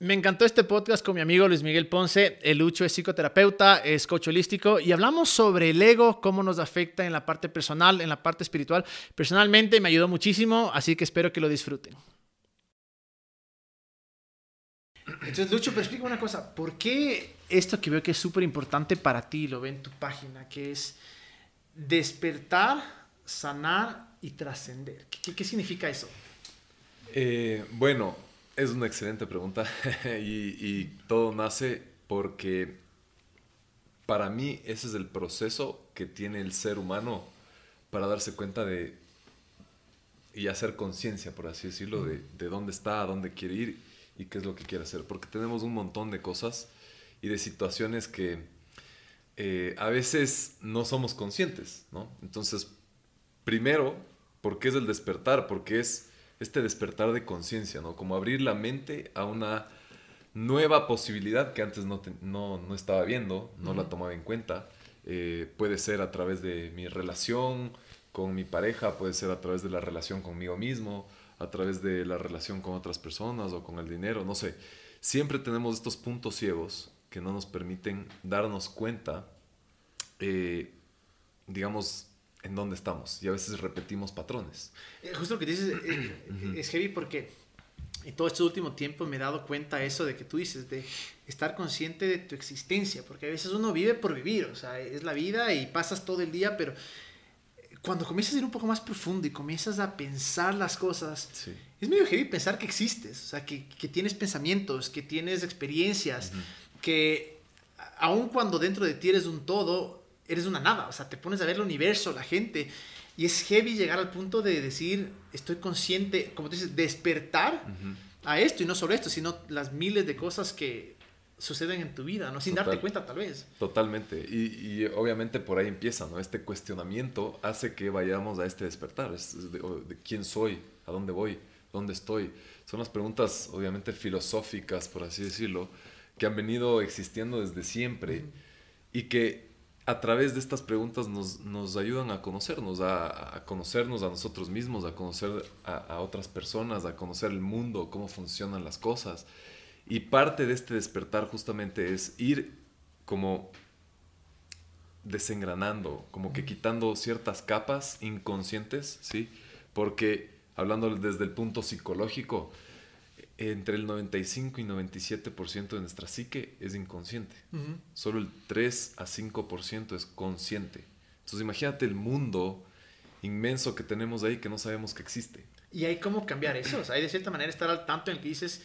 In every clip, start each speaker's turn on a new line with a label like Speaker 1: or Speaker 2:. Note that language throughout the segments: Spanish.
Speaker 1: Me encantó este podcast con mi amigo Luis Miguel Ponce. El Lucho es psicoterapeuta, es coach holístico y hablamos sobre el ego, cómo nos afecta en la parte personal, en la parte espiritual. Personalmente me ayudó muchísimo, así que espero que lo disfruten. Entonces, Lucho, pero explica una cosa. ¿Por qué esto que veo que es súper importante para ti, lo ve en tu página, que es despertar, sanar y trascender? ¿Qué, significa eso?
Speaker 2: Eh, bueno, es una excelente pregunta y, todo nace porque para mí ese es el proceso que tiene el ser humano para darse cuenta de y hacer conciencia, por así decirlo, de, dónde está, dónde quiere ir y qué es lo que quiere hacer. Porque tenemos un montón de cosas y de situaciones que eh, a veces no somos conscientes, ¿no? Entonces, primero, ¿por qué es el despertar? Porque es este despertar de conciencia, ¿no? Como abrir la mente a una nueva posibilidad que antes no, no, estaba viendo, no la tomaba en cuenta. Eh, puede ser a través de mi relación con mi pareja, puede ser a través de la relación conmigo mismo, a través de la relación con otras personas o con el dinero, no sé. Siempre tenemos estos puntos ciegos que no nos permiten darnos cuenta, eh, digamos, en dónde estamos y a veces repetimos patrones.
Speaker 1: Eh, justo lo que dices eh, eh, es heavy porque en todo este último tiempo me he dado cuenta eso de que tú dices, de estar consciente de tu existencia, porque a veces uno vive por vivir, o sea, es la vida y pasas todo el día, pero cuando comienzas a ir un poco más profundo y comienzas a pensar las cosas, es medio heavy pensar que existes, o sea, que, que tienes pensamientos, que tienes experiencias, que aun cuando dentro de ti eres un todo, eres una nada, o sea, te pones a ver el universo, la gente, y es heavy llegar al punto de decir, estoy consciente, como tú dices, despertar a esto, y no solo esto, sino las miles de cosas que suceden en tu vida, ¿no? Sin darte cuenta tal vez.
Speaker 2: Totalmente, y, obviamente por ahí empieza, ¿no? Este cuestionamiento hace que vayamos a este despertar, de, de quién soy, a dónde voy, dónde estoy. Son las preguntas obviamente filosóficas, por así decirlo, que han venido existiendo desde siempre y que a través de estas preguntas nos, nos ayudan a conocernos, a, a, conocernos a nosotros mismos, a conocer a, a, otras personas, a conocer el mundo, cómo funcionan las cosas. Y parte de este despertar justamente es ir como desengranando, como que quitando ciertas capas inconscientes, ¿sí? Porque hablando desde el punto psicológico, entre el 95 y 97% de nuestra psique es inconsciente. Solo el 3 a 5% es consciente. Entonces imagínate el mundo inmenso que tenemos ahí que no sabemos que existe.
Speaker 1: Y hay cómo cambiar eso. O sea, hay de cierta manera estar al tanto en el que dices,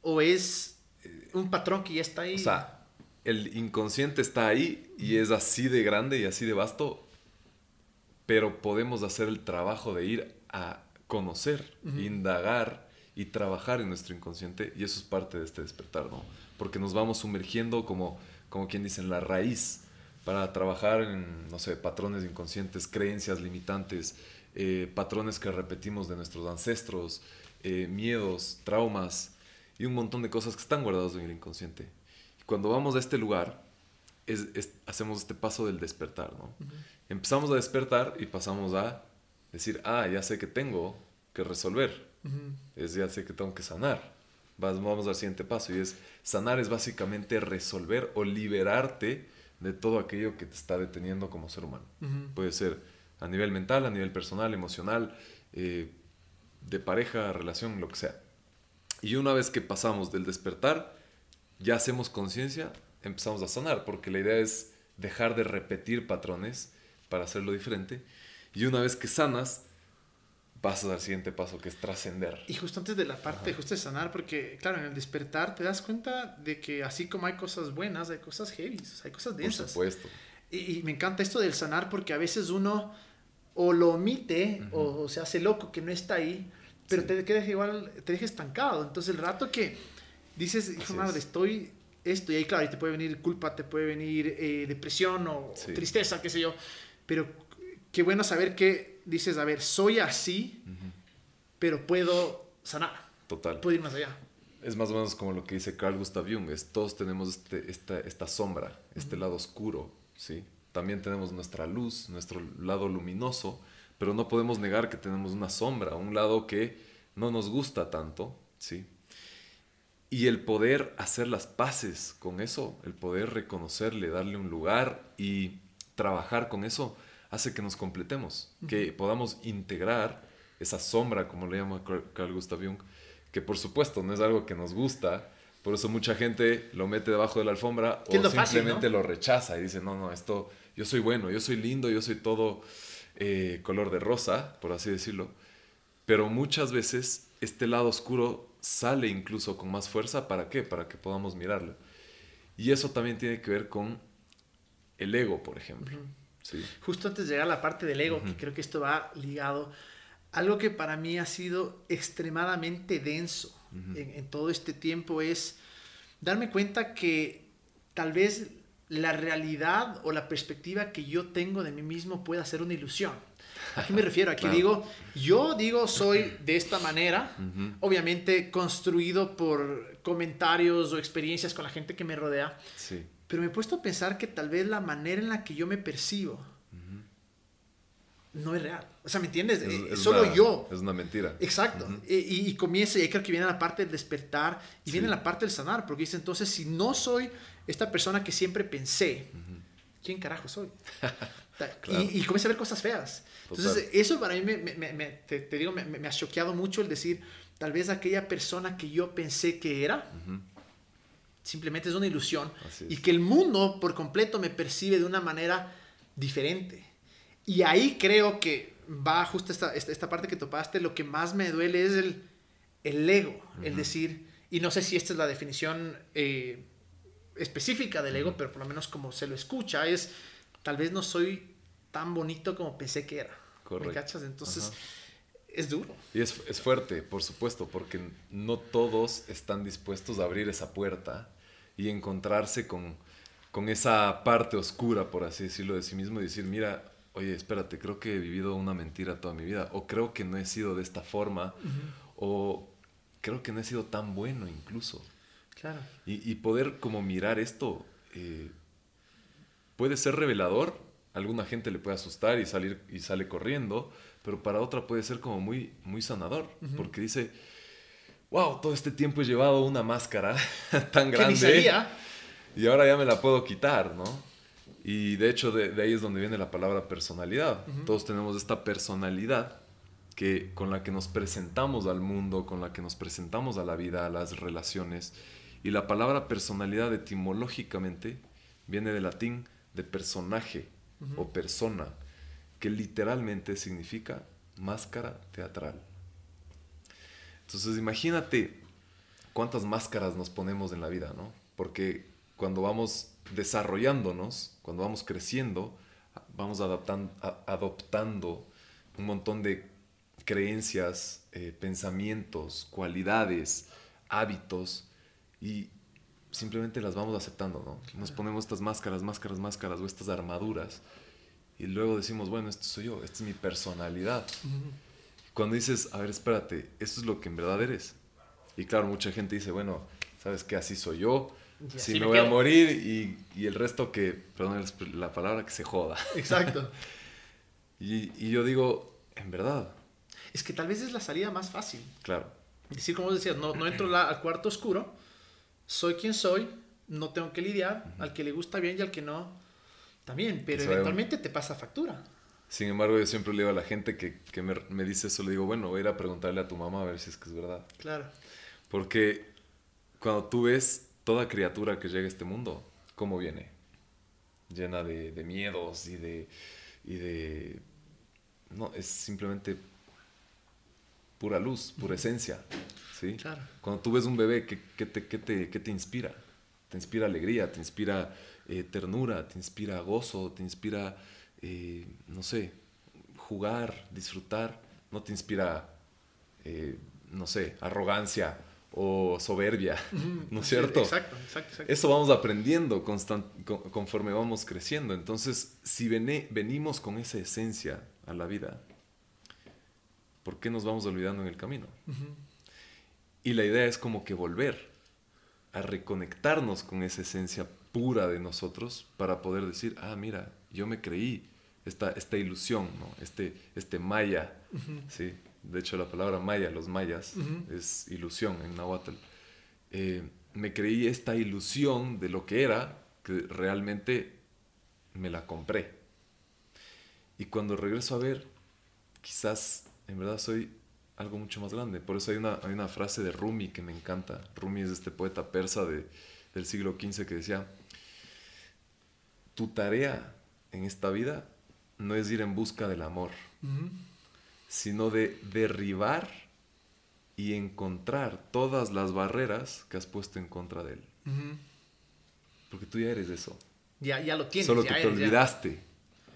Speaker 1: o es eh, un patrón que ya está ahí.
Speaker 2: O sea, el inconsciente está ahí y es así de grande y así de vasto, pero podemos hacer el trabajo de ir a conocer, indagar y trabajar en nuestro inconsciente y eso es parte de este despertar, ¿no? Porque nos vamos sumergiendo como, como quien dice en la raíz para trabajar en, no sé, patrones inconscientes, creencias limitantes, eh, patrones que repetimos de nuestros ancestros, eh, miedos, traumas y un montón de cosas que están guardados en el inconsciente. Y cuando vamos a este lugar, es, hacemos este paso del despertar, ¿no? Empezamos a despertar y pasamos a decir, ah, ya sé que tengo que resolver es ya sé que tengo que sanar. Vamos al siguiente paso y es sanar es básicamente resolver o liberarte de todo aquello que te está deteniendo como ser humano. Puede ser a nivel mental, a nivel personal, emocional, eh, de pareja, relación, lo que sea. Y una vez que pasamos del despertar, ya hacemos conciencia, empezamos a sanar, porque la idea es dejar de repetir patrones para hacerlo diferente. Y una vez que sanas, pasas al siguiente paso, que es trascender.
Speaker 1: Y justo antes de la parte, justo de sanar, porque claro, en el despertar te das cuenta de que así como hay cosas buenas, hay cosas heavy, hay cosas densas.
Speaker 2: Por supuesto.
Speaker 1: Y, me encanta esto del sanar porque a veces uno o lo omite o, se hace loco que no está ahí, pero te quedas igual, te deja estancado. Entonces el rato que dices, hijo madre, estoy esto, y ahí claro, te puede venir culpa, te puede venir eh, depresión o tristeza, qué sé yo, pero qué bueno saber que dices, a ver, soy así, pero puedo sanar.
Speaker 2: Total.
Speaker 1: Puedo ir más allá.
Speaker 2: Es más o menos como lo que dice Carl Gustav Jung, es todos tenemos este, esta, esta sombra, este lado oscuro, ¿sí? También tenemos nuestra luz, nuestro lado luminoso, pero no podemos negar que tenemos una sombra, un lado que no nos gusta tanto, ¿sí? Y el poder hacer las paces con eso, el poder reconocerle, darle un lugar y trabajar con eso, hace que nos completemos, que podamos integrar esa sombra, como le llama Carl Gustav Jung, que por supuesto no es algo que nos gusta, por eso mucha gente lo mete debajo de la alfombra o simplemente lo rechaza y dice, no, no, esto, yo soy bueno, yo soy lindo, yo soy todo eh, color de rosa, por así decirlo. Pero muchas veces este lado oscuro sale incluso con más fuerza. ¿Para qué? Para que podamos mirarlo. Y eso también tiene que ver con el ego, por ejemplo. Sí.
Speaker 1: Justo antes de llegar a la parte del ego, que creo que esto va ligado, algo que para mí ha sido extremadamente denso en, todo este tiempo es darme cuenta que tal vez la realidad o la perspectiva que yo tengo de mí mismo pueda ser una ilusión. ¿A qué me refiero? Aquí digo, yo digo soy de esta manera, obviamente construido por comentarios o experiencias con la gente que me rodea, pero me he puesto a pensar que tal vez la manera en la que yo me percibo no es real. O sea, ¿me entiendes? Es, eh, solo yo.
Speaker 2: Es una mentira.
Speaker 1: Exacto. y, y, comienza, y creo que viene la parte del despertar y viene la parte del sanar, porque dice entonces, si no soy esta persona que siempre pensé, ¿quién carajo soy? y, y comienza a ver cosas feas. Entonces, eso para mí, me, me, te, digo, me, ha choqueado mucho el decir, tal vez aquella persona que yo pensé que era, simplemente es una ilusión, y que el mundo por completo me percibe de una manera diferente. Y ahí creo que va justo esta, esta, parte que topaste, lo que más me duele es el, el ego, el decir, y no sé si esta es la definición eh, específica del ego, pero por lo menos como se lo escucha, es tal vez no soy tan bonito como pensé que era. Correcto. ¿Me cachas? Entonces, es duro.
Speaker 2: Y es, es, fuerte, por supuesto, porque no todos están dispuestos a abrir esa puerta y encontrarse con, con esa parte oscura, por así decirlo, de sí mismo y decir, mira, oye, espérate, creo que he vivido una mentira toda mi vida, o creo que no he sido de esta forma, o creo que no he sido tan bueno incluso.
Speaker 1: Claro.
Speaker 2: Y, poder como mirar esto eh, puede ser revelador, alguna gente le puede asustar y salir y sale corriendo, pero para otra puede ser como muy, muy sanador, porque dice, wow, todo este tiempo he llevado una máscara tan grande. Y ahora ya me la puedo quitar, ¿no? Y de hecho de, ahí es donde viene la palabra personalidad. Todos tenemos esta personalidad que, con la que nos presentamos al mundo, con la que nos presentamos a la vida, a las relaciones. Y la palabra personalidad etimológicamente viene del latín de personaje o persona, que literalmente significa máscara teatral. Entonces imagínate cuántas máscaras nos ponemos en la vida, ¿no? Porque cuando vamos desarrollándonos, cuando vamos creciendo, vamos adoptando un montón de creencias, eh, pensamientos, cualidades, hábitos y simplemente las vamos aceptando, ¿no? Nos ponemos estas máscaras, máscaras, máscaras o estas armaduras y luego decimos, bueno, esto soy yo, esta es mi personalidad. Cuando dices, a ver, espérate, esto es lo que en verdad eres. Y claro, mucha gente dice, bueno, ¿sabes qué? Así soy yo, si me, voy a morir y, y, el resto que, perdón la palabra, que se joda.
Speaker 1: Exacto.
Speaker 2: y, y, yo digo, en verdad.
Speaker 1: Es que tal vez es la salida más fácil.
Speaker 2: Claro.
Speaker 1: Decir, como decías, no, no entro al cuarto oscuro, soy quien soy, no tengo que lidiar, al que le gusta bien y al que no, también, pero eventualmente te pasa factura.
Speaker 2: Sin embargo, yo siempre le digo a la gente que, que me, me, dice eso, le digo, bueno, voy a ir a preguntarle a tu mamá a ver si es que es verdad.
Speaker 1: Claro.
Speaker 2: Porque cuando tú ves toda criatura que llega a este mundo, ¿cómo viene? Llena de, miedos y de, y de... No, es simplemente pura luz, pura esencia. ¿sí?
Speaker 1: Claro.
Speaker 2: Cuando tú ves un bebé, ¿qué, te, te, te, inspira? Te inspira alegría, te inspira eh, ternura, te inspira gozo, te inspira, eh, no sé, jugar, disfrutar. No te inspira, eh, no sé, arrogancia o soberbia, ¿no es cierto?
Speaker 1: exacto, exacto, exacto,
Speaker 2: Eso vamos aprendiendo conforme vamos creciendo. Entonces, si venimos con esa esencia a la vida, ¿por qué nos vamos olvidando en el camino? Y la idea es como que volver a reconectarnos con esa esencia pura de nosotros para poder decir, ah, mira, yo me creí esta, esta ilusión, ¿no? este, este maya, ¿sí? De hecho, la palabra maya, los mayas, es ilusión en Nahuatl. eh, me creí esta ilusión de lo que era, que realmente me la compré. Y cuando regreso a ver, quizás en verdad soy algo mucho más grande. Por eso hay una, hay una frase de Rumi que me encanta. Rumi es este poeta persa de, del siglo XV que decía, tu tarea en esta vida no es ir en busca del amor, sino de derribar y encontrar todas las barreras que has puesto en contra de él. Porque tú ya eres eso.
Speaker 1: Ya, ya lo tienes.
Speaker 2: Solo que te olvidaste.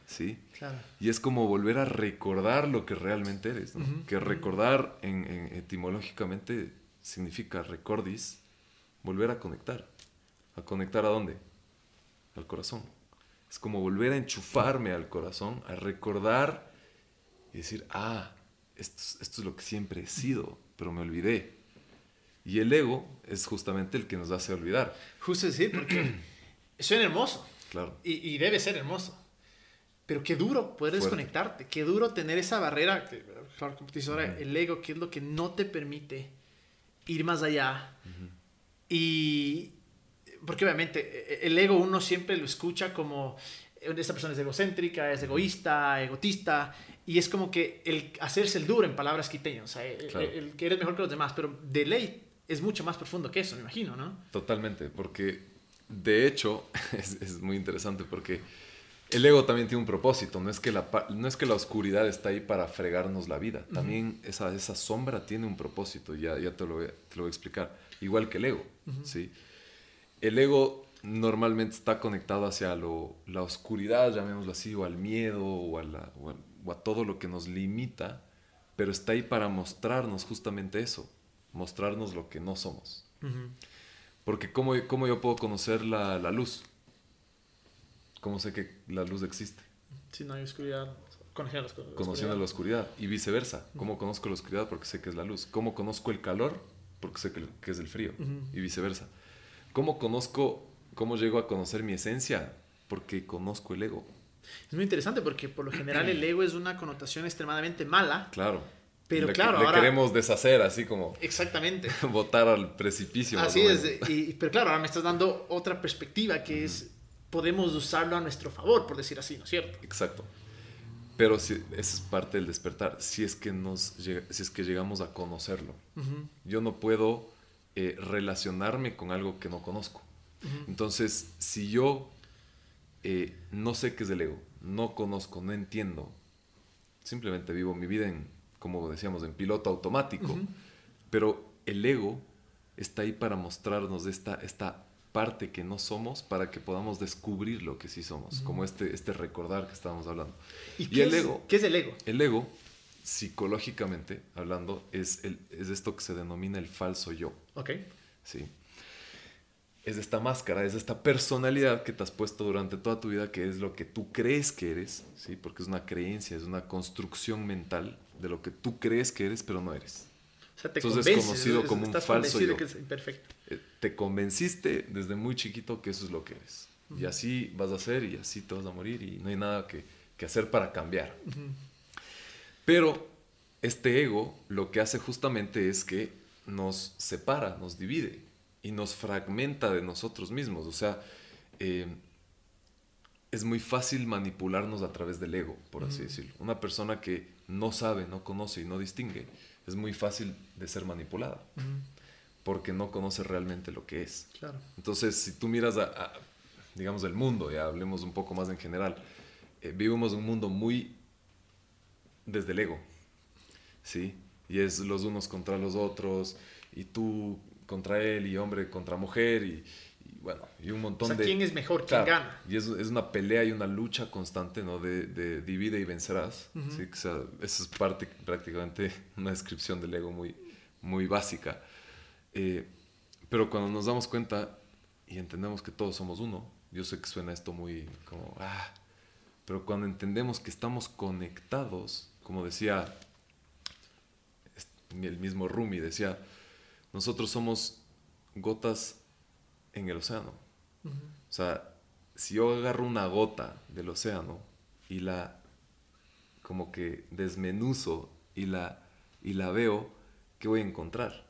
Speaker 2: ¿Sí? Claro. Y es como volver a recordar lo que realmente eres. Que recordar en, etimológicamente significa recordis, volver a conectar. ¿A conectar a dónde? Al corazón. Es como volver a enchufarme al corazón, a recordar y decir, ah, esto, esto es lo que siempre he sido, pero me olvidé. Y el ego es justamente el que nos hace olvidar.
Speaker 1: Justo decir, porque suena hermoso.
Speaker 2: Claro.
Speaker 1: Y, debe ser hermoso. Pero qué duro poder desconectarte, qué duro tener esa barrera, claro, como te ahora, el ego, que es lo que no te permite ir más allá. Y, porque obviamente e, e, el ego uno siempre lo escucha como esta persona es egocéntrica, es egoísta, egotista, y es como que el hacerse el duro en palabras quiteñas, o sea, el, que eres mejor que los demás, pero de ley es mucho más profundo que eso, me imagino, ¿no?
Speaker 2: Totalmente, porque de hecho es, es muy interesante porque el ego también tiene un propósito, no es que la, no es que la oscuridad está ahí para fregarnos la vida, también esa, esa sombra tiene un propósito, ya, ya te, lo voy, te lo voy a explicar, igual que el ego, ¿sí? El ego normalmente está conectado hacia lo, la oscuridad, llamémoslo así, o al miedo, o a, o, a, todo lo que nos limita, pero está ahí para mostrarnos justamente eso, mostrarnos lo que no somos. Porque ¿cómo, ¿cómo, yo puedo conocer la, la, luz? ¿Cómo sé que la luz existe?
Speaker 1: Si no hay oscuridad, conociendo la oscuridad.
Speaker 2: Conociendo la oscuridad y viceversa. ¿Cómo conozco la oscuridad? Porque sé que es la luz. ¿Cómo conozco el calor? Porque sé que, que es el frío. Y viceversa. ¿Cómo conozco, cómo llego a conocer mi esencia? Porque conozco el ego.
Speaker 1: Es muy interesante porque por lo general el ego es una connotación extremadamente mala.
Speaker 2: Claro.
Speaker 1: Pero claro,
Speaker 2: le queremos deshacer, así como.
Speaker 1: Exactamente.
Speaker 2: botar al precipicio.
Speaker 1: Así es. Y, pero claro, ahora me estás dando otra perspectiva que es podemos usarlo a nuestro favor, por decir así, ¿no es cierto?
Speaker 2: Exacto. Pero si, esa es parte del despertar. Si es que nos si es que llegamos a conocerlo. Yo no puedo eh, relacionarme con algo que no conozco. Entonces, si yo eh, no sé qué es el ego, no conozco, no entiendo, simplemente vivo mi vida en, como decíamos, en piloto automático, pero el ego está ahí para mostrarnos esta, esta parte que no somos para que podamos descubrir lo que sí somos, como este, este recordar que estábamos hablando.
Speaker 1: ¿Y, el ego? ¿Qué es el ego?
Speaker 2: El ego psicológicamente hablando, es, el, es esto que se denomina el falso yo.
Speaker 1: Ok.
Speaker 2: Sí. Es esta máscara, es esta personalidad que te has puesto durante toda tu vida, que es lo que tú crees que eres, ¿sí? Porque es una creencia, es una construcción mental de lo que tú crees que eres, pero no eres.
Speaker 1: O sea, te Entonces es
Speaker 2: conocido como un falso yo.
Speaker 1: Que es imperfecto.
Speaker 2: Eh, te convenciste desde muy chiquito que eso es lo que eres. Y así vas a ser y así te vas a morir y no hay nada que, que hacer para cambiar. Pero este ego lo que hace justamente es que nos separa, nos divide y nos fragmenta de nosotros mismos. O sea, eh, es muy fácil manipularnos a través del ego, por así decirlo. Una persona que no sabe, no conoce y no distingue, es muy fácil de ser manipulada. Porque no conoce realmente lo que es. Entonces, si tú miras a, digamos, el mundo, ya hablemos un poco más en general, eh, vivimos un mundo muy desde el ego, ¿sí? Y es los unos contra los otros, y tú contra él, y hombre contra mujer, y, bueno, y un montón
Speaker 1: o sea,
Speaker 2: de...
Speaker 1: ¿quién es mejor? ¿Quién gana?
Speaker 2: Y es, es, una pelea y una lucha constante, ¿no? De, de divide y vencerás, ¿sí? O sea, esa es parte, prácticamente, una descripción del ego muy, muy básica. Eh, pero cuando nos damos cuenta y entendemos que todos somos uno, yo sé que suena esto muy como, ah, pero cuando entendemos que estamos conectados, como decía el mismo Rumi, decía, nosotros somos gotas en el océano. O sea, si yo agarro una gota del océano y la como que desmenuzo y la, y la veo, ¿qué voy a encontrar?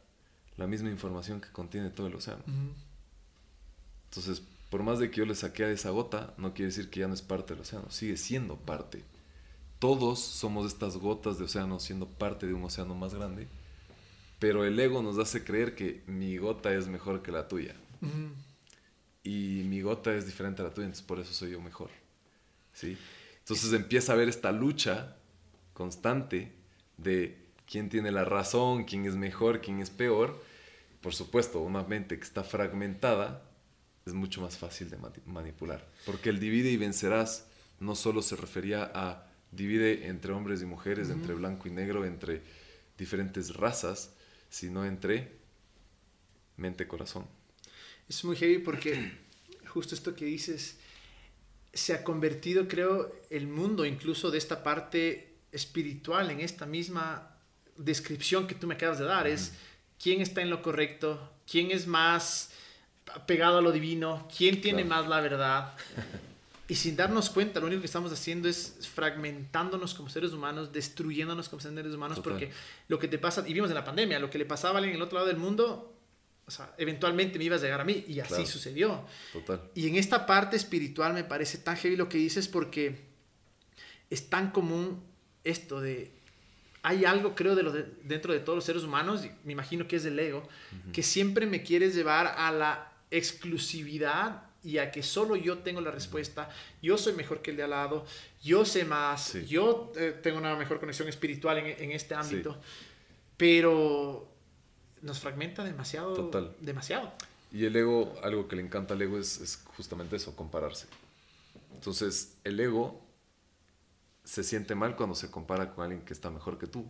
Speaker 2: la misma información que contiene todo el océano. Entonces, por más de que yo le saque a esa gota, no quiere decir que ya no es parte del océano, sigue siendo parte. Todos somos estas gotas de océano siendo parte de un océano más grande, pero el ego nos hace creer que mi gota es mejor que la tuya. Y mi gota es diferente a la tuya, entonces por eso soy yo mejor. ¿Sí? Entonces empieza a haber esta lucha constante de quién tiene la razón, quién es mejor, quién es peor. Por supuesto, una mente que está fragmentada es mucho más fácil de manipular. Porque el divide y vencerás no solo se refería a divide entre hombres y mujeres, entre blanco y negro, entre diferentes razas, sino entre mente-corazón.
Speaker 1: Es muy heavy porque justo esto que dices, se ha convertido, creo, el mundo incluso de esta parte espiritual en esta misma descripción que tú me acabas de dar. Es quién está en lo correcto, quién es más pegado a lo divino, quién tiene más la verdad. Y sin darnos cuenta, lo único que estamos haciendo es fragmentándonos como seres humanos, destruyéndonos como seres humanos, porque lo que te pasa, y vimos en la pandemia, lo que le pasaba a alguien en el otro lado del mundo, o sea, eventualmente me iba a llegar a mí, y así sucedió. Total. Y en esta parte espiritual me parece tan heavy lo que dices, porque es tan común esto de hay algo, creo, de lo dentro de todos los seres humanos, me imagino que es el ego, que siempre me quieres llevar a la exclusividad y a que solo yo tengo la respuesta, yo soy mejor que el de al lado, yo sé más, yo eh, tengo una mejor conexión espiritual en, este ámbito, pero nos fragmenta demasiado. Total. Demasiado.
Speaker 2: Y el ego, algo que le encanta al ego es, es justamente eso, compararse. Entonces, el ego se siente mal cuando se compara con alguien que está mejor que tú,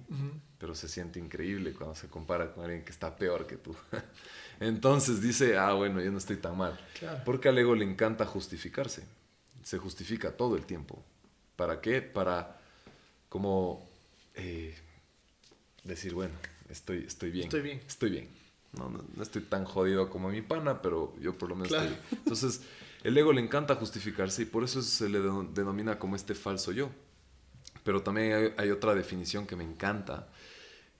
Speaker 2: pero se siente increíble cuando se compara con alguien que está peor que tú. Entonces dice, ah, bueno, yo no estoy tan mal. Porque al ego le encanta justificarse. Se justifica todo el tiempo. ¿Para qué? Para como eh, decir, bueno, estoy, estoy bien.
Speaker 1: Estoy bien.
Speaker 2: Estoy bien. No, no, estoy tan jodido como mi pana, pero yo por lo menos estoy bien. Entonces, el ego le encanta justificarse y por eso se le denomina como este falso yo. Pero también hay, otra definición que me encanta,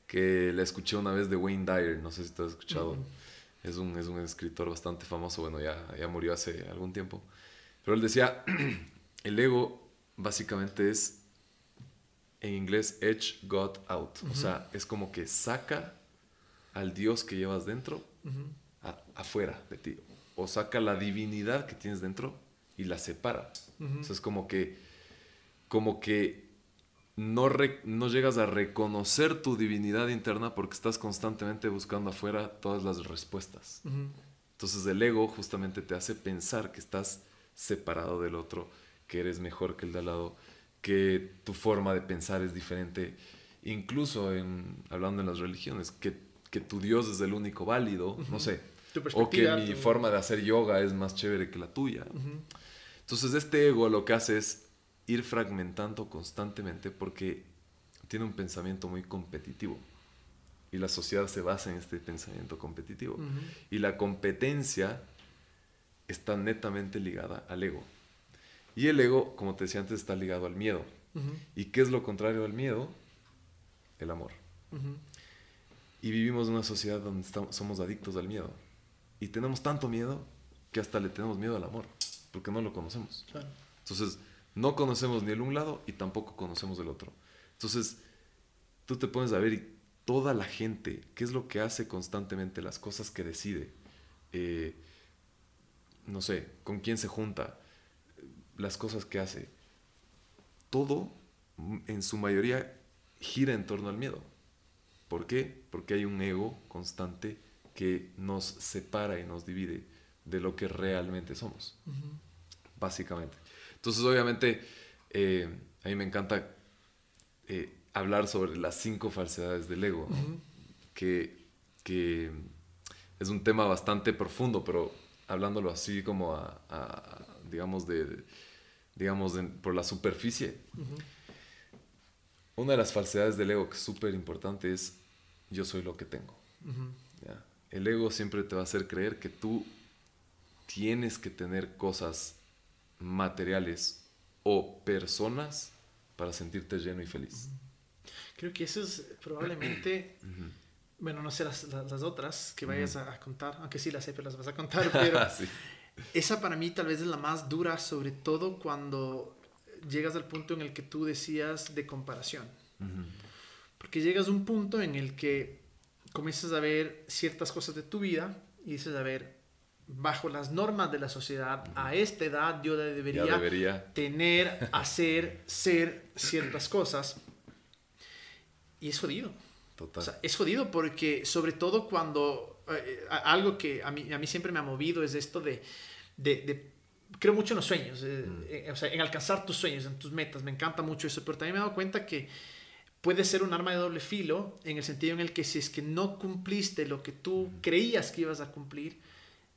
Speaker 2: que la escuché una vez de Wayne Dyer, no sé si te has escuchado. Es, un, es un escritor bastante famoso, bueno, ya, ya murió hace algún tiempo. Pero él decía, el ego básicamente es, en inglés, edge God out. O sea, es como que saca al Dios que llevas dentro afuera de ti. O saca la divinidad que tienes dentro y la separa. O sea, es como que, como que no, no llegas a reconocer tu divinidad interna porque estás constantemente buscando afuera todas las respuestas. Entonces el ego justamente te hace pensar que estás separado del otro, que eres mejor que el de al lado, que tu forma de pensar es diferente, incluso en, hablando en las religiones, que, que tu Dios es el único válido, no sé, o que mi forma de hacer yoga es más chévere que la tuya. Entonces este ego lo que hace es ir fragmentando constantemente porque tiene un pensamiento muy competitivo. Y la sociedad se basa en este pensamiento competitivo. Y la competencia está netamente ligada al ego. Y el ego, como te decía antes, está ligado al miedo. ¿Y qué es lo contrario al miedo? El amor. Y vivimos en una sociedad donde estamos, somos adictos al miedo. Y tenemos tanto miedo que hasta le tenemos miedo al amor, porque no lo conocemos. Entonces, no conocemos ni el un lado y tampoco conocemos el otro. Entonces, tú te pones a ver y toda la gente, ¿qué es lo que hace constantemente? Las cosas que decide. Eh, no sé, con quién se junta, las cosas que hace. Todo, en su mayoría, gira en torno al miedo. ¿Por qué? Porque hay un ego constante que nos separa y nos divide de lo que realmente somos. Básicamente. Entonces, obviamente, eh, a mí me encanta eh, hablar sobre las cinco falsedades del ego, que, es un tema bastante profundo, pero hablándolo así como a, digamos, de, digamos por la superficie. Una de las falsedades del ego que es súper importante es yo soy lo que tengo. El ego siempre te va a hacer creer que tú tienes que tener cosas materiales o personas para sentirte lleno y feliz.
Speaker 1: Creo que eso es probablemente bueno, no sé las, las, otras que vayas a, contar, aunque sí las sé, pero las vas a contar, pero esa para mí tal vez es la más dura, sobre todo cuando llegas al punto en el que tú decías de comparación. Porque llegas a un punto en el que comienzas a ver ciertas cosas de tu vida y dices, a ver, bajo las normas de la sociedad, a esta edad yo debería, debería, tener, hacer, ser ciertas cosas. Y es jodido. Total. es jodido porque sobre todo cuando eh, algo que a mí, a mí siempre me ha movido es esto de, de, creo mucho en los sueños, eh, mm. eh, o sea, en alcanzar tus sueños, en tus metas, me encanta mucho eso, pero también me he dado cuenta que puede ser un arma de doble filo en el sentido en el que si es que no cumpliste lo que tú creías que ibas a cumplir,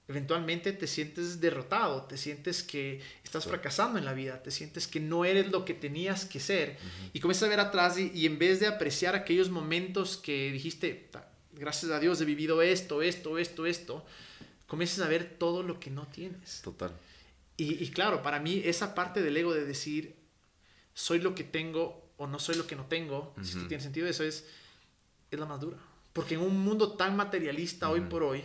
Speaker 1: eventualmente te sientes derrotado, te sientes que estás fracasando en la vida, te sientes que no eres lo que tenías que ser y comienzas a ver atrás y, en vez de apreciar aquellos momentos que dijiste, gracias a Dios he vivido esto, esto, esto, esto, comienzas a ver todo lo que no tienes. Total. Y, claro, para mí esa parte del ego de decir, soy lo que tengo o no soy lo que no tengo, si tiene sentido eso, es, es la más dura. Porque en un mundo tan materialista hoy por hoy,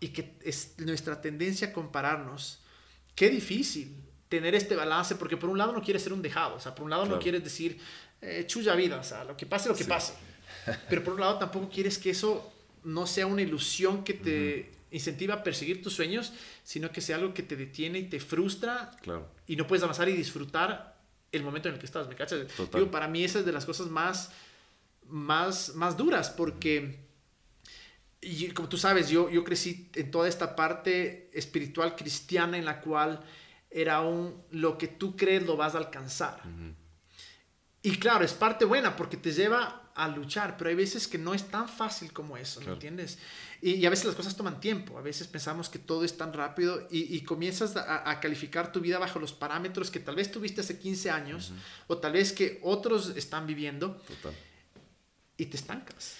Speaker 1: y que es nuestra tendencia a compararnos, qué difícil tener este balance, porque por un lado no quieres ser un dejado, o sea, por un lado no quieres decir, eh, chulla vida, o sea, lo que pase, lo que pase. Pero por un lado tampoco quieres que eso no sea una ilusión que te incentiva a perseguir tus sueños, sino que sea algo que te detiene y te frustra claro. y no puedes avanzar y disfrutar el momento en el que estás, ¿me cachas? Digo, para mí esa es de las cosas más, más, más duras, porque y como tú sabes, yo, yo crecí en toda esta parte espiritual cristiana en la cual era un lo que tú crees lo vas a alcanzar. Y claro, es parte buena porque te lleva a luchar, pero hay veces que no es tan fácil como eso, ¿me entiendes? Y, a veces las cosas toman tiempo, a veces pensamos que todo es tan rápido y, comienzas a, calificar tu vida bajo los parámetros que tal vez tuviste hace 15 años o tal vez que otros están viviendo y te estancas.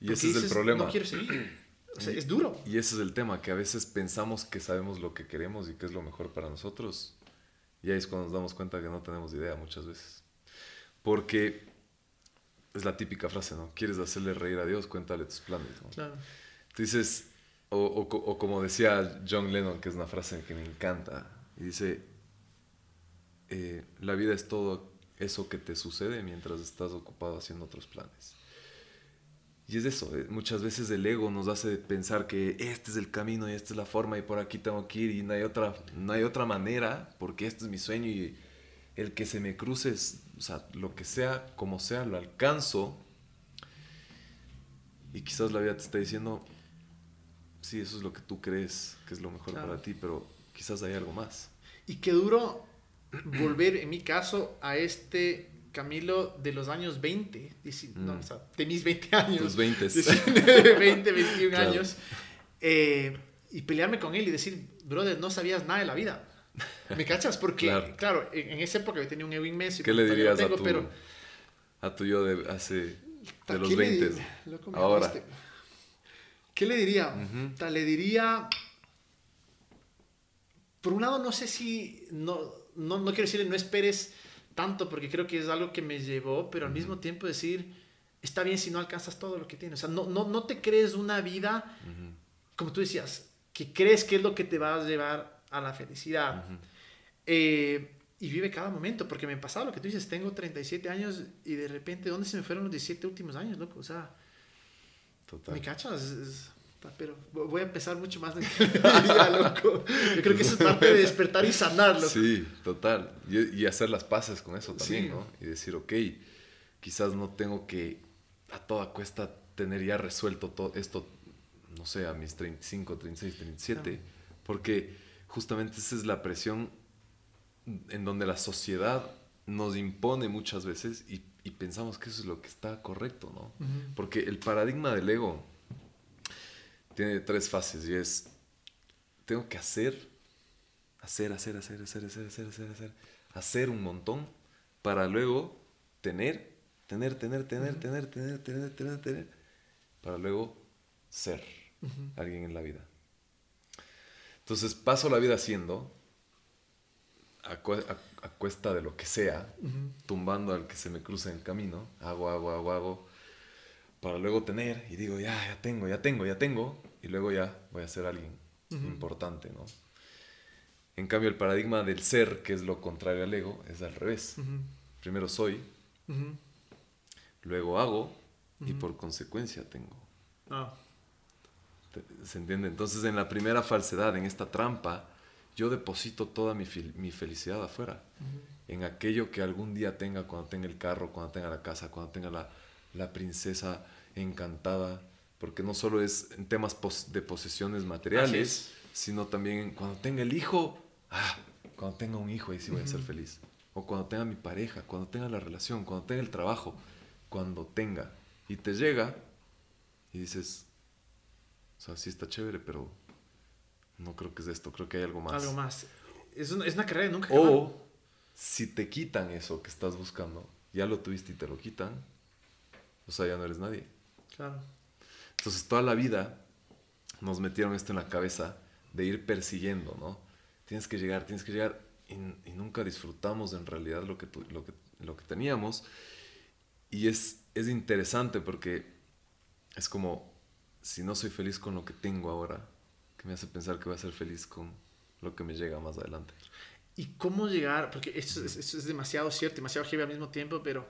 Speaker 2: Y ese es el problema.
Speaker 1: No quiero seguir. O sea, es duro.
Speaker 2: Y ese es el tema, que a veces pensamos que sabemos lo que queremos y que es lo mejor para nosotros. Y ahí es cuando nos damos cuenta que no tenemos idea muchas veces. Porque es la típica frase, ¿no? Quieres hacerle reír a Dios, cuéntale tus planes, ¿no? Claro. Entonces, o, o, o como decía John Lennon, que es una frase que me encanta, y dice, eh, la vida es todo eso que te sucede mientras estás ocupado haciendo otros planes. Y es eso, eh, muchas veces el ego nos hace pensar que este es el camino y esta es la forma y por aquí tengo que ir y no hay otra, no hay otra manera porque este es mi sueño y el que se me cruce, o sea, lo que sea, como sea, lo alcanzo. Y quizás la vida te está diciendo, sí, eso es lo que tú crees que es lo mejor para ti, pero quizás hay algo más.
Speaker 1: Y qué duro volver, en mi caso, a este Camilo de los años 20, no, mm. o sea, de mis 20 años. Tus 20. 20, 21 años. Eh, y pelearme con él y decir, brother, no sabías nada de la vida. ¿Me cachas? Porque, claro, en, esa época yo tenía un ego inmenso.
Speaker 2: ¿Qué le dirías a, tu, pero, a tu yo de hace de los 20? Ahora.
Speaker 1: ¿Qué le diría? Le diría, por un lado, no sé si, no, no, no quiero decirle, no esperes tanto porque creo que es algo que me llevó, pero al mismo tiempo decir, está bien si no alcanzas todo lo que tienes. O sea, no, no, no te crees una vida, como tú decías, que crees que es lo que te va a llevar a la felicidad. Eh, y vive cada momento, porque me ha pasado lo que tú dices, tengo 37 años y de repente, ¿dónde se me fueron los 17 últimos años, loco? O sea, Total. ¿me cachas? Pero voy a empezar mucho más de loco. Yo creo que eso es parte de despertar y sanarlo.
Speaker 2: Sí, total. Y, hacer las paces con eso también, ¿no? Y decir, ok, quizás no tengo que a toda cuesta tener ya resuelto todo esto, no sé, a mis 35, 36, 37, porque justamente esa es la presión en donde la sociedad nos impone muchas veces y, pensamos que eso es lo que está correcto, ¿no? Porque el paradigma del ego tiene tres fases y es, tengo que hacer, hacer, hacer, hacer, hacer, hacer, hacer, hacer, hacer, hacer un montón para luego tener, tener, tener, tener, tener, tener, tener, tener, tener, para luego ser alguien en la vida. Entonces paso la vida haciendo, a, cuesta de lo que sea, tumbando al que se me cruce en el camino, hago, hago, hago, hago, para luego tener y digo, ya, ya tengo, ya tengo, ya tengo, y luego ya voy a ser alguien importante, ¿no? En cambio, el paradigma del ser, que es lo contrario al ego, es al revés. Primero soy, luego hago y por consecuencia tengo. Ah. ¿Se entiende? Entonces, en la primera falsedad, en esta trampa, yo deposito toda mi, mi felicidad afuera, en aquello que algún día tenga, cuando tenga el carro, cuando tenga la casa, cuando tenga la, la princesa encantada, porque no solo es en temas de posesiones materiales, sino también cuando tenga el hijo, ah, cuando tenga un hijo ahí sí voy a ser feliz. O cuando tenga mi pareja, cuando tenga la relación, cuando tenga el trabajo, cuando tenga. Y te llega y dices, o sea, sí está chévere, pero no creo que es esto, creo que hay algo más.
Speaker 1: Algo más. Es una, es una carrera nunca
Speaker 2: O si te quitan eso que estás buscando, ya lo tuviste y te lo quitan, o sea, ya no eres nadie. Claro. Entonces toda la vida nos metieron esto en la cabeza de ir persiguiendo, ¿no? Tienes que llegar, tienes que llegar y, nunca disfrutamos en realidad lo que, lo que, lo que teníamos. Y es, es interesante porque es como, si no soy feliz con lo que tengo ahora, que me hace pensar que voy a ser feliz con lo que me llega más adelante.
Speaker 1: ¿Y cómo llegar? Porque esto, es demasiado cierto, demasiado heavy al mismo tiempo, pero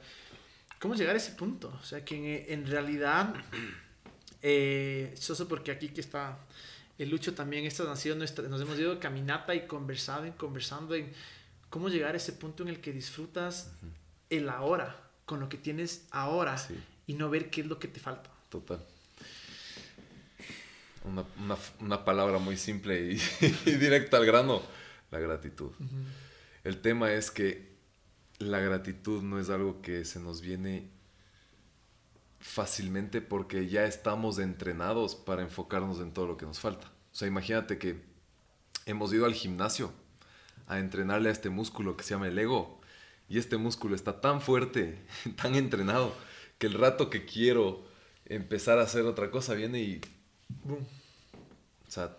Speaker 1: ¿cómo llegar a ese punto? O sea, que en, realidad, eh, eso porque aquí que está el Lucho también, esta ha sido nuestra, nos hemos ido caminata y conversado y conversando en cómo llegar a ese punto en el que disfrutas el ahora, con lo que tienes ahora y no ver qué es lo que te falta.
Speaker 2: Total. Una, una, palabra muy simple y, directa al grano, la gratitud. El tema es que la gratitud no es algo que se nos viene fácilmente porque ya estamos entrenados para enfocarnos en todo lo que nos falta. O sea, imagínate que hemos ido al gimnasio a entrenarle a este músculo que se llama el ego y este músculo está tan fuerte, tan entrenado, que el rato que quiero empezar a hacer otra cosa viene y o sea,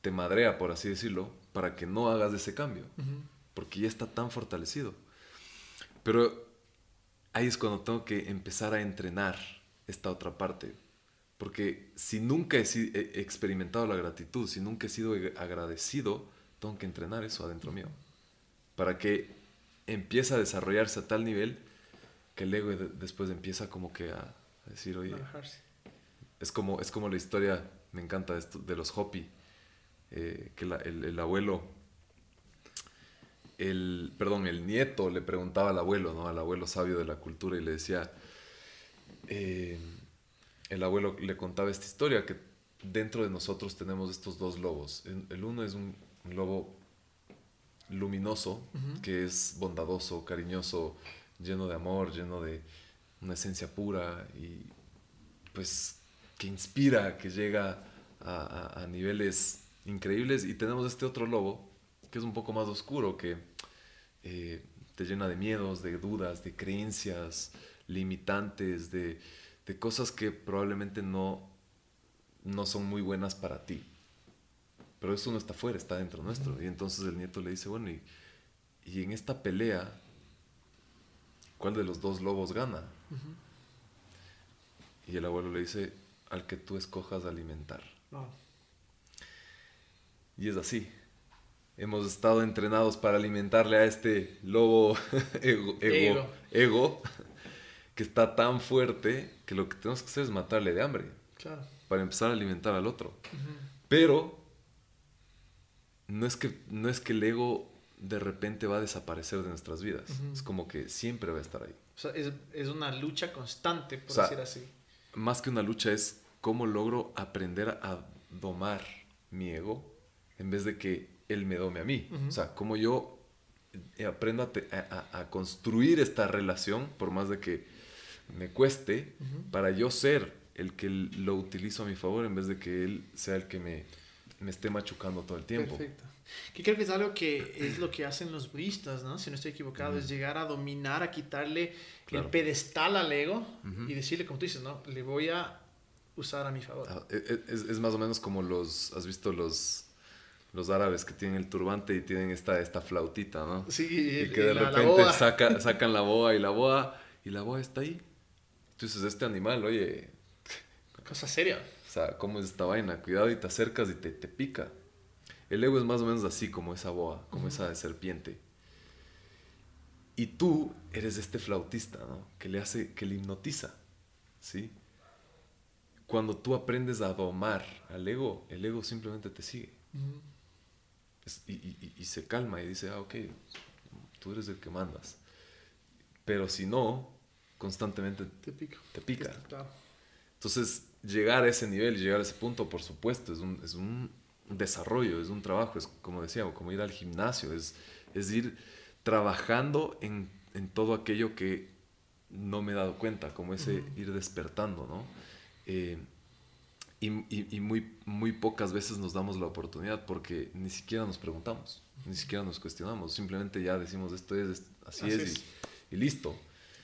Speaker 2: te madrea, por así decirlo, para que no hagas ese cambio, porque ya está tan fortalecido. Pero ahí es cuando tengo que empezar a entrenar esta otra parte, porque si nunca he, experimentado la gratitud, si nunca he sido agradecido, tengo que entrenar eso adentro mío, para que empiece a desarrollarse a tal nivel que el ego después empieza como que a, decir, oye, es como, es como la historia me encanta esto, de los Hopi, eh, que el, abuelo, el, perdón, el nieto le preguntaba al abuelo, ¿no? al abuelo sabio de la cultura y le decía, eh, el abuelo le contaba esta historia, que dentro de nosotros tenemos estos dos lobos. El, uno es un, lobo luminoso, que es bondadoso, cariñoso, lleno de amor, lleno de una esencia pura y pues que inspira, que llega a, niveles increíbles. Y tenemos este otro lobo, que es un poco más oscuro, que eh, te llena de miedos, de dudas, de creencias limitantes, de, cosas que probablemente no, no son muy buenas para ti. Pero eso no está fuera, está dentro nuestro. Y entonces el nieto le dice, bueno, y, y en esta pelea, ¿cuál de los dos lobos gana? Y el abuelo le dice, al que tú escojas alimentar. Y es así. Hemos estado entrenados para alimentarle a este lobo ego, ego, que está tan fuerte que lo que tenemos que hacer es matarle de hambre. Para empezar a alimentar al otro. Pero no es, que, no es que el ego de repente va a desaparecer de nuestras vidas. Es como que siempre va a estar ahí.
Speaker 1: es, una lucha constante, por decir así
Speaker 2: más que una lucha es cómo logro aprender a domar mi ego en vez de que él me dome a mí. O sea, cómo yo eh, aprendo a, construir esta relación, por más de que me cueste, para yo ser el que lo utilizo a mi favor en vez de que él sea el que me, me esté machucando todo el tiempo.
Speaker 1: Perfecto. Que creo que es algo que es lo que hacen los budistas, ¿no? Si no estoy equivocado, es llegar a dominar, a quitarle el pedestal al ego y decirle, como tú dices, ¿no? Le voy a usar a mi favor. Ah,
Speaker 2: e, e, es, es, más o menos como los, ¿has visto los, los árabes que tienen el turbante y tienen esta, esta flautita, ¿no?
Speaker 1: Sí,
Speaker 2: y que de repente saca, sacan la boa y la boa, y la boa está ahí. dices, este animal, oye,
Speaker 1: Cosa seria.
Speaker 2: o sea, ¿cómo es esta vaina? Cuidado y te acercas y te, te pica. El ego es más o menos así, como esa boa, como esa serpiente. Y tú eres este flautista, ¿no? Que le hace, que le hipnotiza, ¿sí? Cuando tú aprendes a domar al ego, el ego simplemente te sigue. Es- y, y- y se calma y dice, ah, ok, tú eres el que mandas. Pero si no, constantemente
Speaker 1: Te pica.
Speaker 2: te pica. Entonces, llegar a ese nivel y llegar a ese punto, por supuesto, es un, es un desarrollo, es un trabajo, es como decíamos, como ir al gimnasio, es, es ir trabajando en, en todo aquello que no me he dado cuenta, como ese ir despertando, ¿no? Eh, y y- y muy, muy pocas veces nos damos la oportunidad porque ni siquiera nos preguntamos, ni siquiera nos cuestionamos, simplemente ya decimos esto es, así,
Speaker 1: Así
Speaker 2: es,
Speaker 1: es.
Speaker 2: Y, y listo.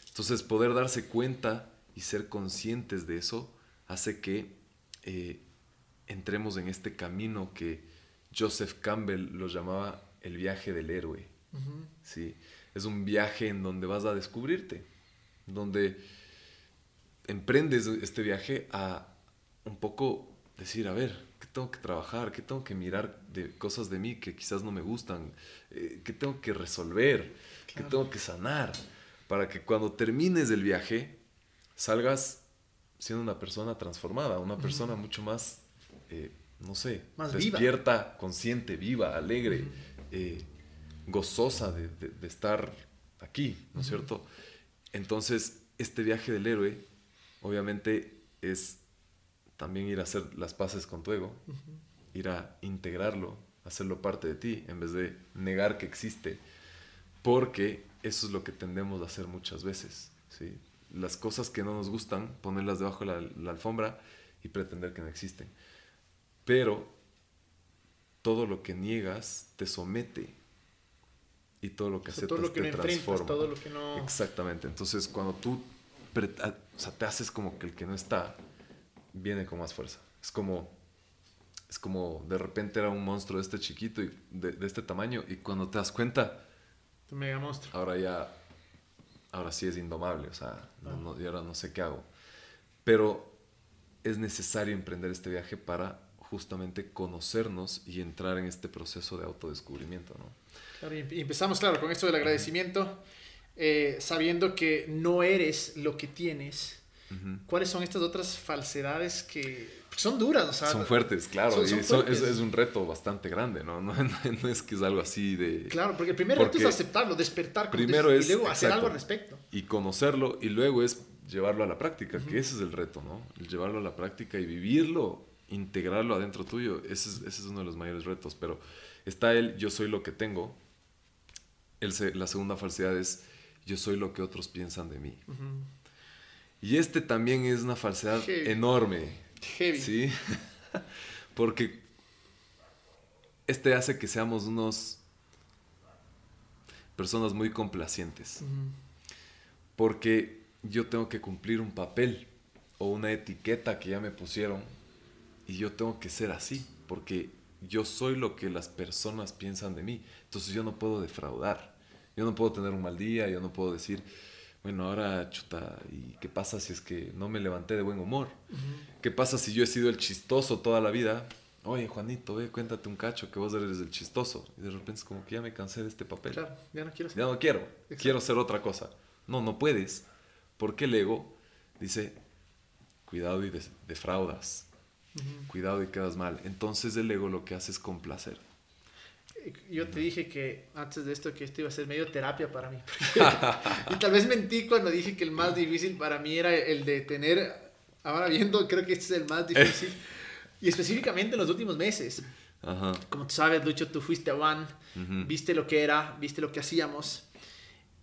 Speaker 2: Entonces poder darse cuenta y ser conscientes de eso hace que eh, entremos en este camino que Joseph Campbell lo llamaba el viaje del héroe. ¿sí? Es un viaje en donde vas a descubrirte, donde emprendes este viaje a un poco decir, a ver, ¿qué tengo que trabajar? ¿Qué tengo que mirar de cosas de mí que quizás no me gustan? Eh, ¿Qué tengo que resolver? ¿Qué
Speaker 1: Claro.
Speaker 2: tengo que sanar? Para que cuando termines el viaje salgas siendo una persona transformada, una persona mucho más, eh, no sé,
Speaker 1: Más viva.
Speaker 2: despierta, consciente, viva, alegre, eh, gozosa de, de- de estar aquí, ¿no es cierto? Entonces, este viaje del héroe, obviamente, es también ir a hacer las paces con tu ego, ir a integrarlo, hacerlo parte de ti, en vez de negar que existe, porque eso es lo que tendemos a hacer muchas veces, ¿sí? Las cosas que no nos gustan, ponerlas debajo de la, la alfombra y pretender que no existen. Pero todo lo que niegas te somete y todo lo que
Speaker 1: O sea,
Speaker 2: aceptas
Speaker 1: todo lo que
Speaker 2: te
Speaker 1: no
Speaker 2: transforma.
Speaker 1: todo lo que no...
Speaker 2: Exactamente. Entonces, cuando tú o sea, te haces como que el que no está, viene con más fuerza. Es como, es como de repente era un monstruo de este chiquito y de, de este tamaño y cuando te das cuenta,
Speaker 1: Tu mega monstruo.
Speaker 2: ahora ya, ahora sí es indomable. O sea, no,
Speaker 1: Ah.
Speaker 2: no- y ahora no sé qué hago. Pero es necesario emprender este viaje para justamente conocernos y entrar en este proceso de autodescubrimiento, ¿no?
Speaker 1: Claro, y y empezamos, claro, con esto del agradecimiento, eh, sabiendo que no eres lo que tienes. ¿Cuáles son estas otras falsedades que son duras? O sea,
Speaker 2: Son fuertes, claro.
Speaker 1: Son-
Speaker 2: y
Speaker 1: son
Speaker 2: son-
Speaker 1: fuertes.
Speaker 2: es, es un reto bastante grande, ¿no? No, no es que es algo así de...
Speaker 1: Claro, porque el primer reto es aceptarlo, despertar,
Speaker 2: primero es-
Speaker 1: y luego hacer
Speaker 2: exacto.
Speaker 1: algo al respecto.
Speaker 2: Y conocerlo y luego es llevarlo a la práctica, que ese es el reto, ¿no? El llevarlo a la práctica y vivirlo, integrarlo adentro tuyo. Ese es, ese es uno de los mayores retos. Pero está el yo soy lo que tengo. El la segunda falsedad es yo soy lo que otros piensan de mí.
Speaker 1: Ujú.
Speaker 2: Y este también es una falsedad
Speaker 1: Heavy.
Speaker 2: enorme.
Speaker 1: Heavy.
Speaker 2: ¿Sí? Porque este hace que seamos unos personas muy complacientes. Porque yo tengo que cumplir un papel o una etiqueta que ya me pusieron y yo tengo que ser así, porque yo soy lo que las personas piensan de mí. Entonces yo no puedo defraudar. Yo no puedo tener un mal día, yo no puedo decir, bueno, ahora chuta, ¿y qué pasa si es que no me levanté de buen humor? ¿Qué pasa si yo he sido el chistoso toda la vida? Oye, Juanito, ve, cuéntate un cacho que vos eres el chistoso. Y de repente es como que ya me cansé de este papel.
Speaker 1: Claro, ya no quiero ser.
Speaker 2: Ya no quiero,
Speaker 1: Exacto.
Speaker 2: quiero hacer otra cosa. No, no puedes, porque el ego dice, cuidado y defraudas, cuidado y quedas mal. Entonces el ego lo que hace es complacer.
Speaker 1: Yo te dije que antes de esto que esto iba a ser medio terapia para mí. y tal vez mentí cuando dije que el más difícil para mí era el de tener, ahora viendo, creo que este es el más difícil. y específicamente en los últimos meses.
Speaker 2: Ajá.
Speaker 1: Como tú sabes, Lucho, tú fuiste a One,
Speaker 2: Ujú.
Speaker 1: viste lo que era, viste lo que hacíamos.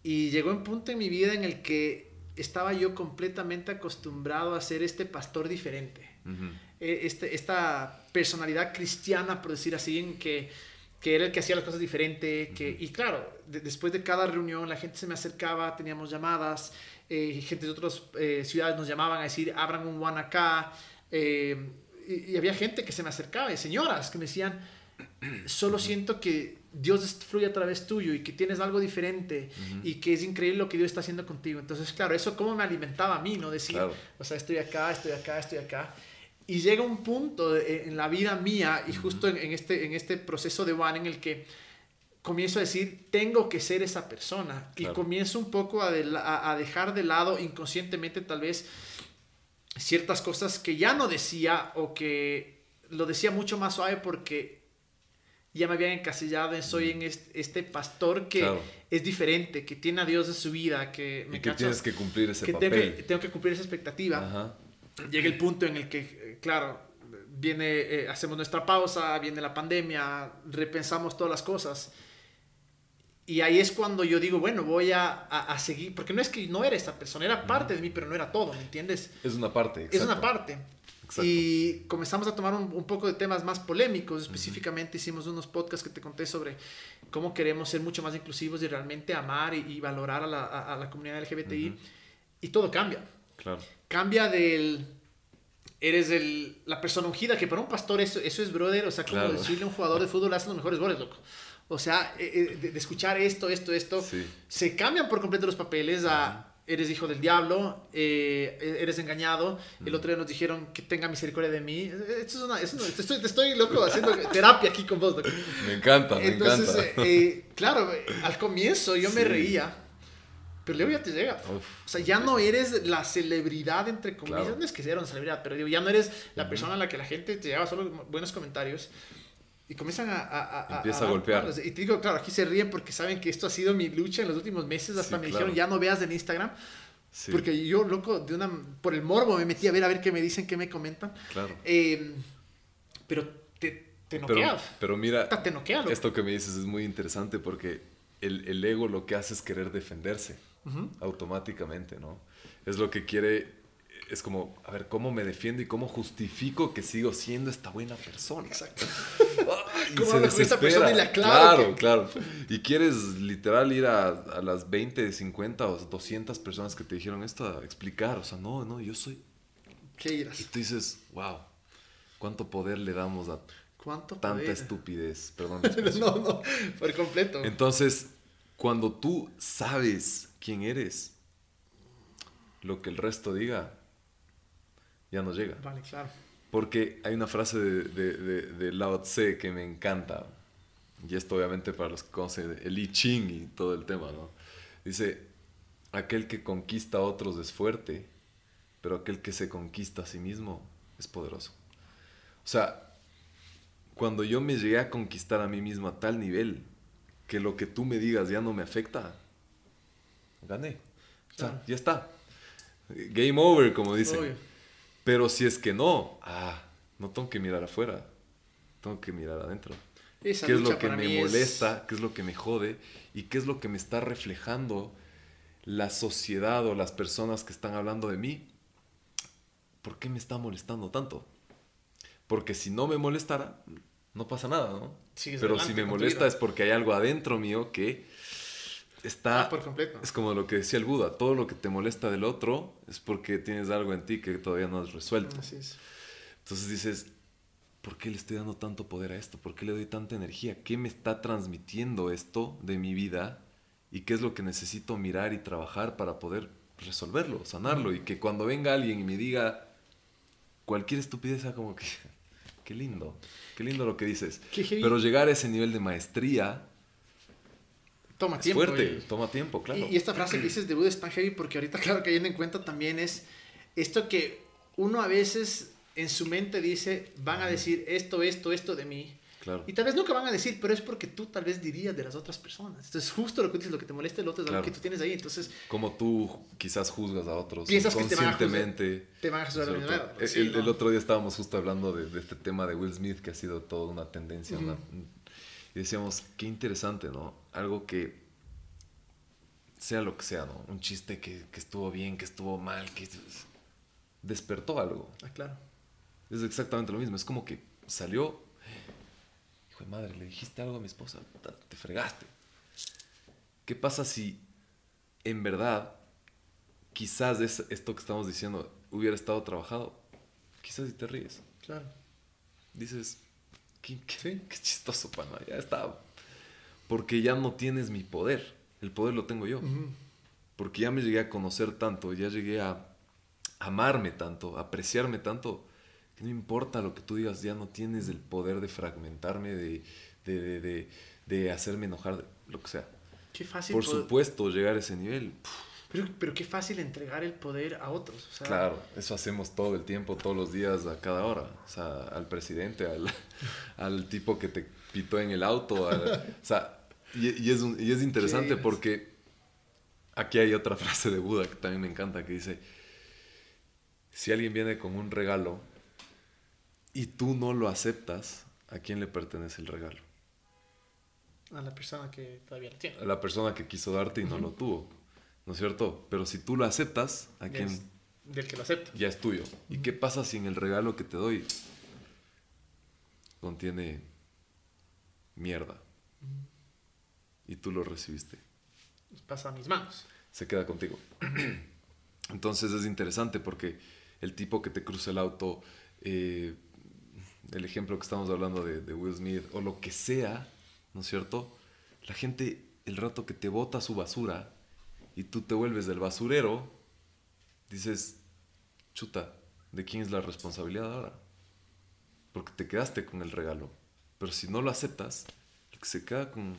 Speaker 1: Y llegó un punto en mi vida en el que estaba yo completamente acostumbrado a ser este pastor diferente.
Speaker 2: Ujú.
Speaker 1: Eh, este, esta personalidad cristiana, por decir así, en que, que era el que hacía las cosas diferente. Que, y claro, de- después de cada reunión la gente se me acercaba, teníamos llamadas, eh, gente de otras eh, ciudades nos llamaban a decir, abran un one acá. eh, y, y había gente que se me acercaba, y señoras que me decían, solo siento que Dios fluye a través tuyo y que tienes algo diferente y que es increíble lo que Dios está haciendo contigo. Entonces, claro, eso como me alimentaba a mí, ¿no? Decir, o sea, estoy acá, estoy acá, estoy acá. Y llega un punto en la vida mía y justo en, este, en este proceso de One en el que comienzo a decir, tengo que ser esa persona. Y comienzo un poco a, a, dejar de lado inconscientemente tal vez ciertas cosas que ya no decía o que lo decía mucho más suave porque ya me habían encasillado en soy en este, pastor que es diferente, que tiene a Dios en su vida, que
Speaker 2: me y que tienes que cumplir ese
Speaker 1: papel. Tengo que, tengo que cumplir esa expectativa. Llega el punto en el que, eh, claro, viene, eh, hacemos nuestra pausa, viene la pandemia, repensamos todas las cosas. Y ahí es cuando yo digo, bueno, voy a, a, seguir, porque no es que no era esta persona, era parte de mí, pero no era todo, ¿me entiendes?
Speaker 2: Es una parte.
Speaker 1: Es una parte. Y comenzamos a tomar un, poco de temas más polémicos. Específicamente hicimos unos podcasts que te conté sobre cómo queremos ser mucho más inclusivos y realmente amar y, valorar a la, a, la, comunidad LGBTI. Y todo cambia.
Speaker 2: Claro.
Speaker 1: Cambia del... Eres el, la persona ungida, que para un pastor eso, eso es brother. O sea, como decirle a un jugador de fútbol hace los mejores goles, loco. O sea, eh, eh, de, escuchar esto, esto, esto, se cambian por completo los papeles a eres hijo del diablo, eh, e-, eres engañado. El otro día nos dijeron que tenga misericordia de mí. Esto es una, te, estoy, estoy, loco haciendo terapia aquí con vos.
Speaker 2: Me encanta, me
Speaker 1: Entonces,
Speaker 2: encanta.
Speaker 1: Eh, claro, al comienzo yo me reía, pero luego ya te llega. O sea, ya no eres la celebridad, entre comillas. No es que sea una celebridad, pero digo, ya no eres la persona a la que la gente te lleva solo buenos comentarios y comienzan a, a,
Speaker 2: Empieza a, golpear.
Speaker 1: Y te digo, claro, aquí se ríen porque saben que esto ha sido mi lucha en los últimos meses. Hasta me dijeron, ya no veas en Instagram. Porque yo, loco, de una, por el morbo me metí a ver a ver qué me dicen, qué me comentan.
Speaker 2: Claro.
Speaker 1: Eh, pero te, te
Speaker 2: noquea. Pero, mira, esto que me dices es muy interesante porque el, el, ego lo que hace es querer defenderse automáticamente, ¿no? Es lo que quiere es como, a ver, ¿cómo me defiendo y cómo justifico que sigo siendo esta buena persona?
Speaker 1: Exacto.
Speaker 2: y ¿Cómo se desespera. y la claro, claro. Y quieres literal ir a, a, las 20, 50 o 200 personas que te dijeron esto a explicar. O sea, no, no, yo soy...
Speaker 1: ¿Qué irás?
Speaker 2: Y tú dices, wow, ¿cuánto poder le damos a
Speaker 1: ¿Cuánto
Speaker 2: tanta estupidez? Perdón.
Speaker 1: no, no, por completo.
Speaker 2: Entonces, cuando tú sabes quién eres, lo que el resto diga, ya no llega.
Speaker 1: Vale, claro.
Speaker 2: Porque hay una frase de, de, de, Lao Tse que me encanta, y esto obviamente para los que conocen el I Ching y todo el tema, ¿no? Dice, aquel que conquista a otros es fuerte, pero aquel que se conquista a sí mismo es poderoso. O sea, cuando yo me llegué a conquistar a mí mismo a tal nivel que lo que tú me digas ya no me afecta, gané. O sea, ya está. Game over, como dicen. Pero si es que no, ah, no tengo que mirar afuera, tengo que mirar adentro. ¿Qué es lo que me molesta? ¿Qué es lo que me jode? ¿Y qué es lo que me está reflejando la sociedad o las personas que están hablando de mí? ¿Por qué me está molestando tanto? Porque si no me molestara, no pasa nada, ¿no? Pero si me molesta es porque hay algo adentro mío que está...
Speaker 1: Ah, por completo.
Speaker 2: Es como lo que decía el Buda, todo lo que te molesta del otro es porque tienes algo en ti que todavía no has resuelto.
Speaker 1: Así es.
Speaker 2: Entonces dices, ¿por qué le estoy dando tanto poder a esto? ¿Por qué le doy tanta energía? ¿Qué me está transmitiendo esto de mi vida? ¿Y qué es lo que necesito mirar y trabajar para poder resolverlo, sanarlo? Y que cuando venga alguien y me diga cualquier estupidez, sea como que, qué lindo, qué lindo lo que dices. Pero llegar a ese nivel de maestría
Speaker 1: Toma tiempo.
Speaker 2: Fuerte, toma tiempo, claro.
Speaker 1: Y, esta frase que dices de Buda es tan heavy porque ahorita, claro, cayendo en cuenta también es esto que uno a veces en su mente dice, van a decir esto, esto, esto de mí.
Speaker 2: Claro.
Speaker 1: Y tal vez nunca van a decir, pero es porque tú tal vez dirías de las otras personas. Entonces, justo lo que dices, lo que te molesta el otro es algo que tú tienes ahí. Entonces,
Speaker 2: como tú quizás juzgas a otros
Speaker 1: piensas
Speaker 2: conscientemente.
Speaker 1: Que te van a juzgar, van a juzgar
Speaker 2: el, el, otro día estábamos justo hablando de, este tema de Will Smith, que ha sido toda una tendencia. Y decíamos, qué interesante, ¿no? Algo que sea lo que sea, ¿no? Un chiste que, que estuvo bien, que estuvo mal, que despertó algo.
Speaker 1: Ah, claro.
Speaker 2: Es exactamente lo mismo. Es como que salió, hijo de madre, le dijiste algo a mi esposa, te fregaste. ¿Qué pasa si en verdad quizás esto que estamos diciendo hubiera estado trabajado? Quizás si te ríes.
Speaker 1: Claro.
Speaker 2: Dices, qué, qué, qué chistoso, pana, ya está. Porque ya no tienes mi poder, el poder lo tengo yo. Porque ya me llegué a conocer tanto, ya llegué a amarme tanto, a apreciarme tanto, que no importa lo que tú digas, ya no tienes el poder de fragmentarme, de, de, de, de, de hacerme enojar, lo que sea.
Speaker 1: Qué fácil.
Speaker 2: Por
Speaker 1: poder-
Speaker 2: supuesto, llegar a ese nivel.
Speaker 1: Pero, pero qué fácil entregar el poder a otros. O sea,
Speaker 2: Claro, eso hacemos todo el tiempo, todos los días, a cada hora. O sea, al presidente, al, al tipo que te pitó en el auto. al- o sea, y, y es, un- y es interesante porque aquí hay otra frase de Buda que también me encanta, que dice, si alguien viene con un regalo y tú no lo aceptas, ¿a quién le pertenece el regalo?
Speaker 1: A la persona que todavía lo tiene.
Speaker 2: A la persona que quiso darte y no lo tuvo, ¿no es cierto? Pero si tú lo aceptas, ¿a quién?
Speaker 1: Es del que lo acepta.
Speaker 2: ya es tuyo. ¿Y qué pasa si en el regalo que te doy contiene mierda? Y tú lo recibiste.
Speaker 1: Pasa a mis manos.
Speaker 2: Se queda contigo. Entonces es interesante porque el tipo que te cruza el auto, eh, el ejemplo que estamos hablando de, de Will Smith, o lo que sea, ¿no es cierto? La gente, el rato que te bota su basura y tú te vuelves del basurero, dices, chuta, ¿de quién es la responsabilidad ahora? Porque te quedaste con el regalo. Pero si no lo aceptas, el que se queda con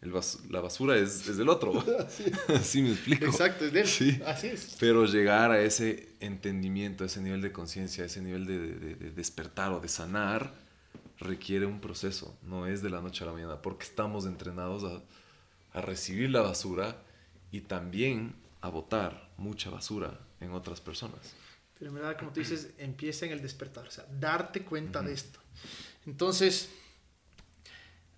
Speaker 2: el bas- la basura es, es del otro. Así me explico.
Speaker 1: Exacto, es de él.
Speaker 2: Sí.
Speaker 1: Así es.
Speaker 2: Pero llegar a ese entendimiento, a ese nivel de conciencia, a ese nivel de, de- de despertar o de sanar, requiere un proceso. No es de la noche a la mañana, porque estamos entrenados a, a recibir la basura y también a botar mucha basura en otras personas.
Speaker 1: Pero en verdad, como tú dices, empieza en el despertar, o sea, darte cuenta de esto. Entonces,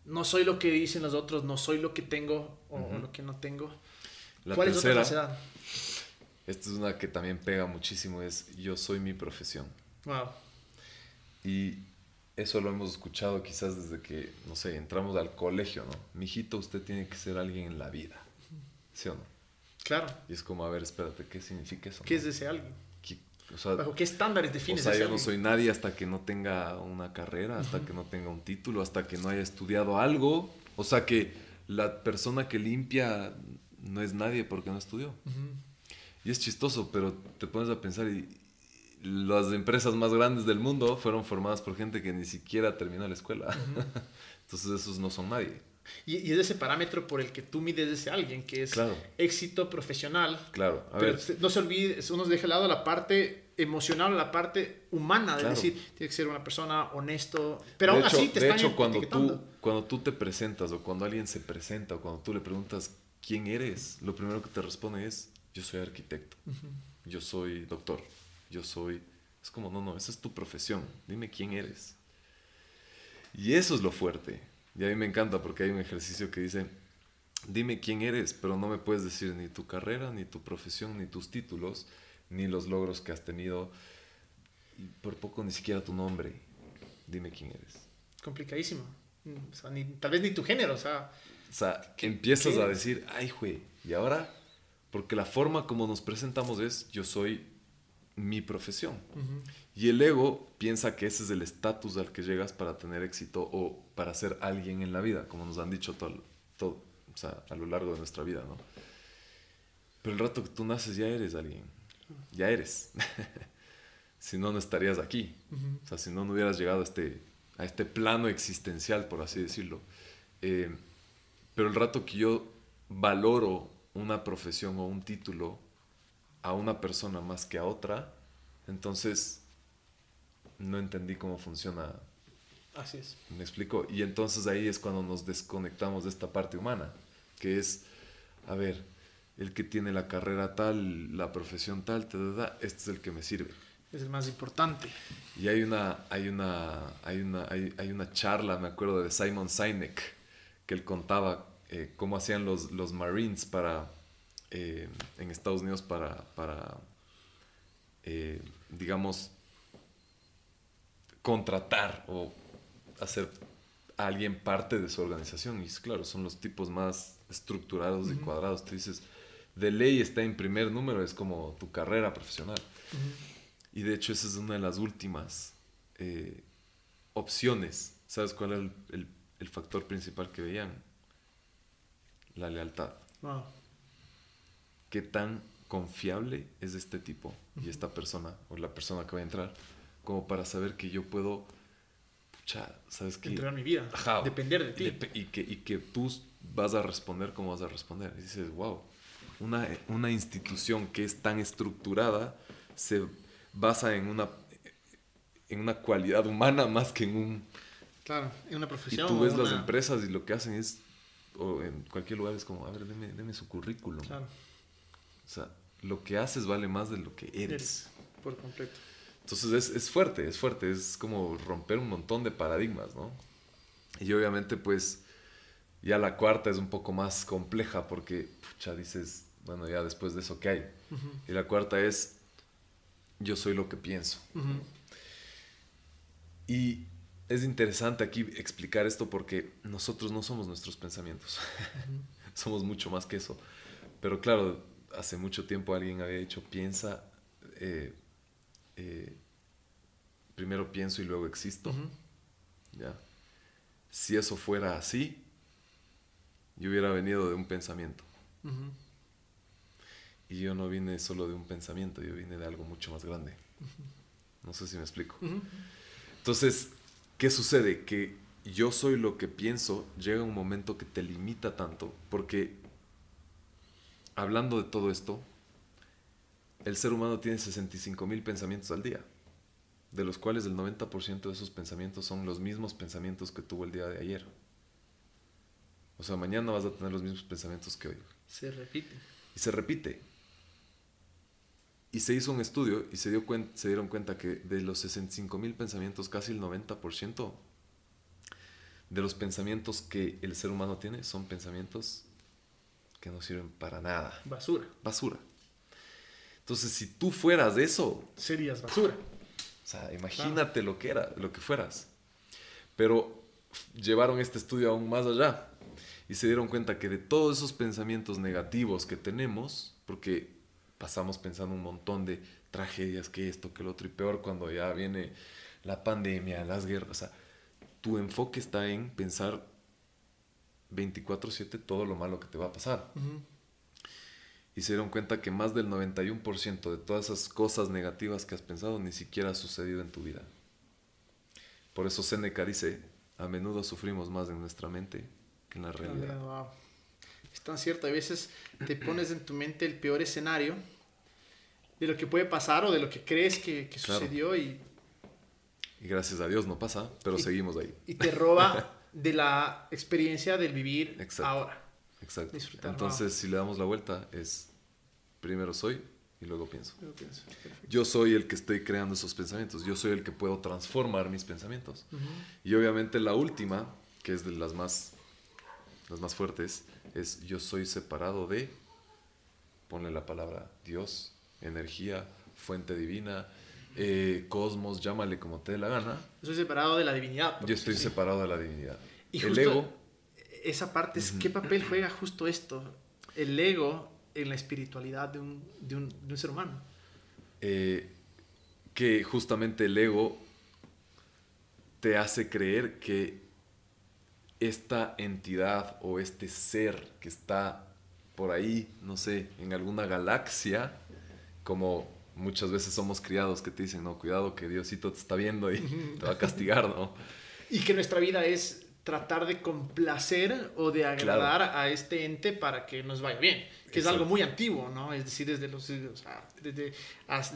Speaker 1: no soy lo que dicen los otros, no soy lo que tengo o lo que no tengo.
Speaker 2: La
Speaker 1: ¿Cuál
Speaker 2: tercera,
Speaker 1: es otra falsedad?
Speaker 2: esta es una que también pega muchísimo, es yo soy mi profesión.
Speaker 1: Wow.
Speaker 2: Y eso lo hemos escuchado quizás desde que, no sé, entramos al colegio, ¿no? Mijito, usted tiene que ser alguien en la vida. ¿Sí o no?
Speaker 1: Claro.
Speaker 2: Y es como, a ver, espérate, ¿qué significa eso?
Speaker 1: ¿Qué
Speaker 2: no?
Speaker 1: es ese alguien?
Speaker 2: ¿Qué- o sea,
Speaker 1: ¿Bajo qué estándares
Speaker 2: o
Speaker 1: defines
Speaker 2: sea,
Speaker 1: ese
Speaker 2: yo no soy nadie hasta que no tenga una carrera, hasta que no tenga un título, hasta que no haya estudiado algo. O sea, que la persona que limpia no es nadie porque no estudió. Y es chistoso, pero te pones a pensar y y las empresas más grandes del mundo fueron formadas por gente que ni siquiera terminó la escuela. Entonces esos no son nadie.
Speaker 1: Y, y es ese parámetro por el que tú mides ese alguien, que es
Speaker 2: Claro.
Speaker 1: éxito profesional.
Speaker 2: Claro, a
Speaker 1: Pero
Speaker 2: ver,
Speaker 1: no se olvide, uno deja de lado la parte emocional, la parte humana, de
Speaker 2: Claro.
Speaker 1: decir, tiene que ser una persona honesto. Pero
Speaker 2: de
Speaker 1: aún
Speaker 2: hecho,
Speaker 1: así te
Speaker 2: de
Speaker 1: están
Speaker 2: hecho cuando tú, cuando tú te presentas o cuando alguien se presenta o cuando tú le preguntas quién eres, lo primero que te responde es, yo soy arquitecto, yo soy doctor, yo soy... Es como, no, no, esa es tu profesión, dime quién eres. Y eso es lo fuerte. Y a mí me encanta porque hay un ejercicio que dice, dime quién eres, pero no me puedes decir ni tu carrera, ni tu profesión, ni tus títulos, ni los logros que has tenido, y por poco ni siquiera tu nombre. Dime quién eres.
Speaker 1: Complicadísimo. Mm, O sea, ni- tal vez ni tu género, o sea,
Speaker 2: O sea, que empiezas
Speaker 1: qué
Speaker 2: a decir, ay, güey, ¿y ahora? Porque la forma como nos presentamos es, yo soy mi profesión. Y el ego piensa que ese es el estatus al que llegas para tener éxito o para ser alguien en la vida, como nos han dicho todo, todo o sea, a lo largo de nuestra vida, ¿no? Pero el rato que tú naces ya eres alguien, ya eres. si no, no estarías aquí. O sea, si no, no hubieras llegado a este, a este plano existencial, por así decirlo. Eh, pero el rato que yo valoro una profesión o un título a una persona más que a otra, entonces no entendí cómo funciona.
Speaker 1: así es.
Speaker 2: ¿Me explico? Y entonces ahí es cuando nos desconectamos de esta parte humana, que es, a ver, el que tiene la carrera tal, la profesión tal, ta, ta, ta, este es el que me sirve.
Speaker 1: Es el más importante.
Speaker 2: Y hay una, hay una, hay una, hay, hay una charla, me acuerdo, de Simon Sinek, que él contaba eh, cómo hacían los, los Marines para, eh, en Estados Unidos para, para eh, digamos, contratar o hacer a alguien parte de su organización. Y claro, son los tipos más estructurados y cuadrados. Tú dices, de ley está en primer número, es como tu carrera profesional. Y de hecho esa es una de las últimas eh, opciones ¿Sabes cuál es el, el- el factor principal que veían? La lealtad.
Speaker 1: Wow.
Speaker 2: ¿Qué tan confiable es este tipo y esta persona o la persona que va a entrar como para saber que yo puedo, pucha, ¿sabes qué?
Speaker 1: Entregar mi vida.
Speaker 2: Ajá,
Speaker 1: Depender de ti.
Speaker 2: dep- y, que, y que tú vas a responder como vas a responder. Y dices, wow, una, una institución que es tan estructurada se basa en una, en una cualidad humana más que en un...
Speaker 1: Claro, en una
Speaker 2: Y
Speaker 1: profesión.
Speaker 2: tú
Speaker 1: o
Speaker 2: ves las
Speaker 1: una-
Speaker 2: empresas y lo que hacen es, o en cualquier lugar es como, a ver, deme, deme su currículum.
Speaker 1: Claro,
Speaker 2: O sea, lo que haces vale más de lo que eres.
Speaker 1: eres por completo.
Speaker 2: Entonces es, es fuerte, es fuerte, es como romper un montón de paradigmas, ¿no? Y obviamente pues ya la cuarta es un poco más compleja porque, pucha, dices, bueno, ya después de eso, ¿qué hay?
Speaker 1: Ujú,
Speaker 2: Y la cuarta es, yo soy lo que pienso.
Speaker 1: ujú.
Speaker 2: Y es interesante aquí explicar esto porque nosotros no somos nuestros pensamientos, somos mucho más que eso. Pero claro, hace mucho tiempo alguien había dicho, piensa, eh, eh, primero pienso y luego existo. ¿ya? Si eso fuera así, yo hubiera venido de un pensamiento. Y yo no vine solo de un pensamiento, yo vine de algo mucho más grande. No sé si me explico. Entonces, ¿qué sucede? Que yo soy lo que pienso, llega un momento que te limita tanto, porque hablando de todo esto, el ser humano tiene 65 mil pensamientos al día, de los cuales el 90% de esos pensamientos son los mismos pensamientos que tuvo el día de ayer. O sea, mañana vas a tener los mismos pensamientos que hoy.
Speaker 1: Se repite.
Speaker 2: Y se repite. Y se hizo un estudio y se, dio se dieron cuenta que de los 65 mil pensamientos, casi el 90% de los pensamientos que el ser humano tiene son pensamientos que no sirven para nada.
Speaker 1: Basura.
Speaker 2: Basura. Entonces, si tú fueras eso,
Speaker 1: Serías basura.
Speaker 2: o sea, imagínate lo que era, lo que fueras. Pero llevaron este estudio aún más allá y se dieron cuenta que de todos esos pensamientos negativos que tenemos, porque pasamos pensando un montón de tragedias, que esto, que lo otro, y peor cuando ya viene la pandemia, las guerras, o sea, tu enfoque está en pensar 24/7 todo lo malo que te va a pasar y se dieron cuenta que más del 91% de todas esas cosas negativas que has pensado ni siquiera ha sucedido en tu vida. Por eso Seneca dice, a menudo sufrimos más en nuestra mente que en la realidad.
Speaker 1: Wow. Es tan cierto, a veces te pones en tu mente el peor escenario de lo que puede pasar o de lo que crees que, que
Speaker 2: Claro.
Speaker 1: sucedió y,
Speaker 2: Y gracias a Dios no pasa, pero
Speaker 1: Y-
Speaker 2: seguimos ahí.
Speaker 1: y te roba de la experiencia del vivir
Speaker 2: Exacto.
Speaker 1: ahora.
Speaker 2: Exacto.
Speaker 1: Disfrutar,
Speaker 2: Entonces, si le damos la vuelta, es primero soy y luego pienso.
Speaker 1: Yo pienso, perfecto.
Speaker 2: Yo soy el que estoy creando esos pensamientos, yo soy el que puedo transformar mis pensamientos. Y obviamente la última, que es de las más, las más fuertes, es yo soy separado de, ponle la palabra Dios, energía, fuente divina, eh, cosmos, llámale como te dé la gana.
Speaker 1: Estoy separado de la divinidad.
Speaker 2: Yo estoy separado de la divinidad.
Speaker 1: Y
Speaker 2: El
Speaker 1: justo
Speaker 2: ego,
Speaker 1: esa parte es qué papel juega justo esto, el ego en la espiritualidad de un, de un, de un ser humano.
Speaker 2: eh, que justamente el ego te hace creer que esta entidad o este ser que está por ahí, no sé, en alguna galaxia, como muchas veces somos criados que te dicen, no, cuidado que Diosito te está viendo y te va a castigar, ¿no?
Speaker 1: Y que nuestra vida es tratar de complacer o de agradar a este ente para que nos vaya bien, que es algo muy antiguo, ¿no? Es decir, desde los, o sea, desde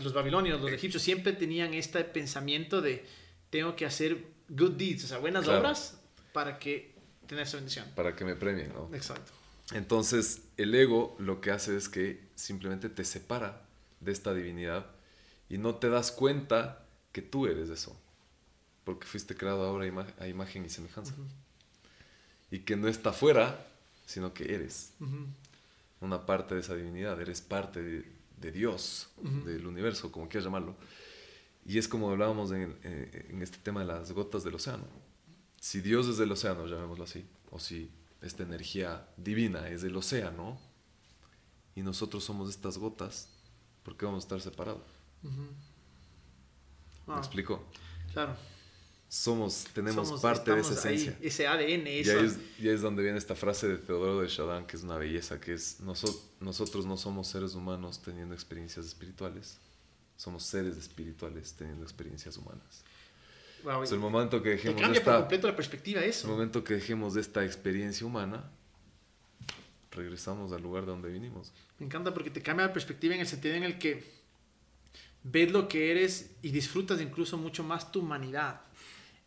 Speaker 1: los babilonios, los egipcios siempre tenían este pensamiento de tengo que hacer good deeds, o sea, buenas
Speaker 2: Claro.
Speaker 1: obras para que tener esa bendición.
Speaker 2: Para que me premien, ¿no?
Speaker 1: Exacto.
Speaker 2: Entonces, el ego lo que hace es que simplemente te separa de esta divinidad y no te das cuenta que tú eres eso. Porque fuiste creado ahora a, ima- a imagen y semejanza. Y que no está fuera, sino que eres una parte de esa divinidad. Eres parte de, de Dios, del universo, como quieras llamarlo. Y es como hablábamos en, eh, en este tema de las gotas del océano. Si Dios es del océano, llamémoslo así, o si esta energía divina es del océano, y nosotros somos estas gotas, ¿por qué vamos a estar separados?
Speaker 1: Ujú.
Speaker 2: ¿Me
Speaker 1: Wow.
Speaker 2: explico?
Speaker 1: Claro.
Speaker 2: somos, tenemos parte de esa esencia.
Speaker 1: ese ADN,
Speaker 2: Y ahí, es, y es donde viene esta frase de Teodoro de Chardin, que es una belleza, que es, nosotros no somos seres humanos teniendo experiencias espirituales, somos seres espirituales teniendo experiencias humanas. es el momento que dejemos
Speaker 1: cambia esta, por completo la perspectiva eso.
Speaker 2: El momento que dejemos de esta experiencia humana, regresamos al lugar de donde vinimos.
Speaker 1: Me encanta porque te cambia la perspectiva en el sentido en el que ves lo que eres y disfrutas incluso mucho más tu humanidad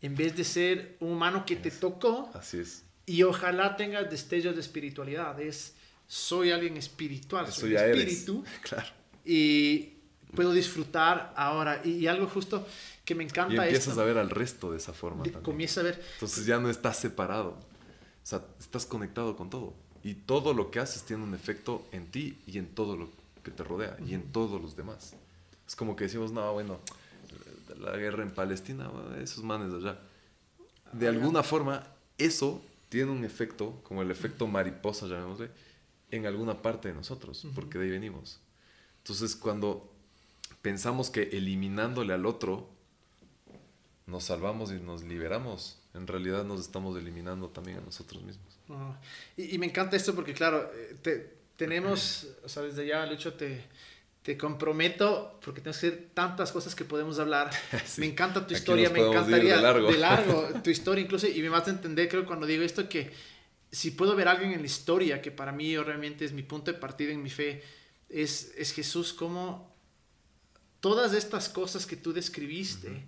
Speaker 1: en vez de ser un humano que te tocó.
Speaker 2: Así es.
Speaker 1: Y ojalá tengas destellos de espiritualidad. Es, soy alguien espiritual, soy espíritu.
Speaker 2: Claro.
Speaker 1: Y puedo disfrutar ahora. Y, algo justo que me encanta
Speaker 2: y empiezas a ver al resto de esa forma también.
Speaker 1: Comienza a ver.
Speaker 2: Entonces ya no estás separado. O sea, estás conectado con todo. Y todo lo que haces tiene un efecto en ti y en todo lo que te rodea y en todos los demás. Es como que decimos, no, bueno, la guerra en Palestina, esos manes de allá. De alguna forma, eso tiene un efecto, como el efecto mariposa, llamémosle, en alguna parte de nosotros, porque de ahí venimos. Entonces, cuando pensamos que eliminándole al otro, nos salvamos y nos liberamos, en realidad nos estamos eliminando también a nosotros mismos.
Speaker 1: y, me encanta esto porque, claro, eh, tenemos, o sea, desde ya, Lucho, te te comprometo, porque tenemos que hacer tantas cosas que podemos hablar. Me encanta tu historia, me encantaría de largo. de largo. tu historia incluso, y me vas a entender, creo, cuando digo esto, que si puedo ver a alguien en la historia, que para mí realmente es mi punto de partida en mi fe, es, es Jesús como todas estas cosas que tú describiste,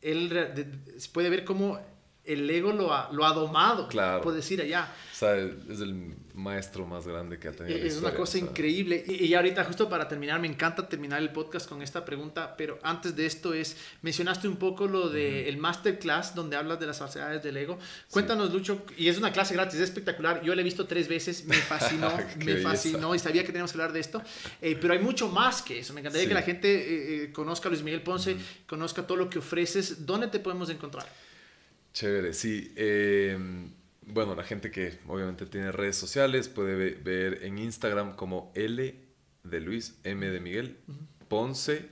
Speaker 1: él puede ver cómo el ego lo ha, lo ha domado,
Speaker 2: claro.
Speaker 1: puedo decir allá.
Speaker 2: O sea, es el maestro más grande que ha tenido.
Speaker 1: Es una cosa increíble. Y, y, ahorita, justo para terminar, me encanta terminar el podcast con esta pregunta, pero antes de esto es, mencionaste un poco lo del el masterclass donde hablas de las facilidades del ego. Cuéntanos, Lucho, y es una clase gratis, es espectacular. Yo la he visto tres veces, me fascinó, me fascinó y sabía que teníamos que hablar de esto. Eh, pero hay mucho más que eso. Me encantaría que la gente eh, eh, conozca a Luis Miguel Ponce, conozca todo lo que ofreces. ¿Dónde te podemos encontrar?
Speaker 2: Chévere, sí. Eh, bueno, la gente que obviamente tiene redes sociales puede ver en Instagram como L de Luis, M de Miguel, Ponce,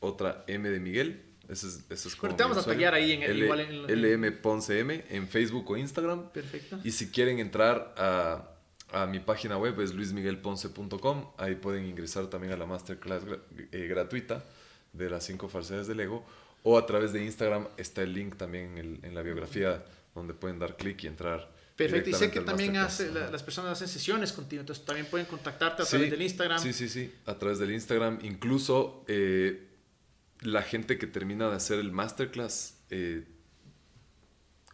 Speaker 2: otra M de Miguel. Eso es, eso es
Speaker 1: como te vamos a taggear ahí en el igual en,
Speaker 2: LM Ponce M en Facebook o Instagram.
Speaker 1: Perfecto.
Speaker 2: Y si quieren entrar a, a mi página web es luismiguelponce.com. Ahí pueden ingresar también a la masterclass eh, gratuita de las cinco falsedades del ego o a través de Instagram está el link también en, en la biografía donde pueden dar clic y entrar.
Speaker 1: Perfecto, y sé que también hace, las personas hacen sesiones contigo, entonces también pueden contactarte a través del Instagram.
Speaker 2: Sí, sí, sí, a través del Instagram. Incluso eh, la gente que termina de hacer el masterclass eh,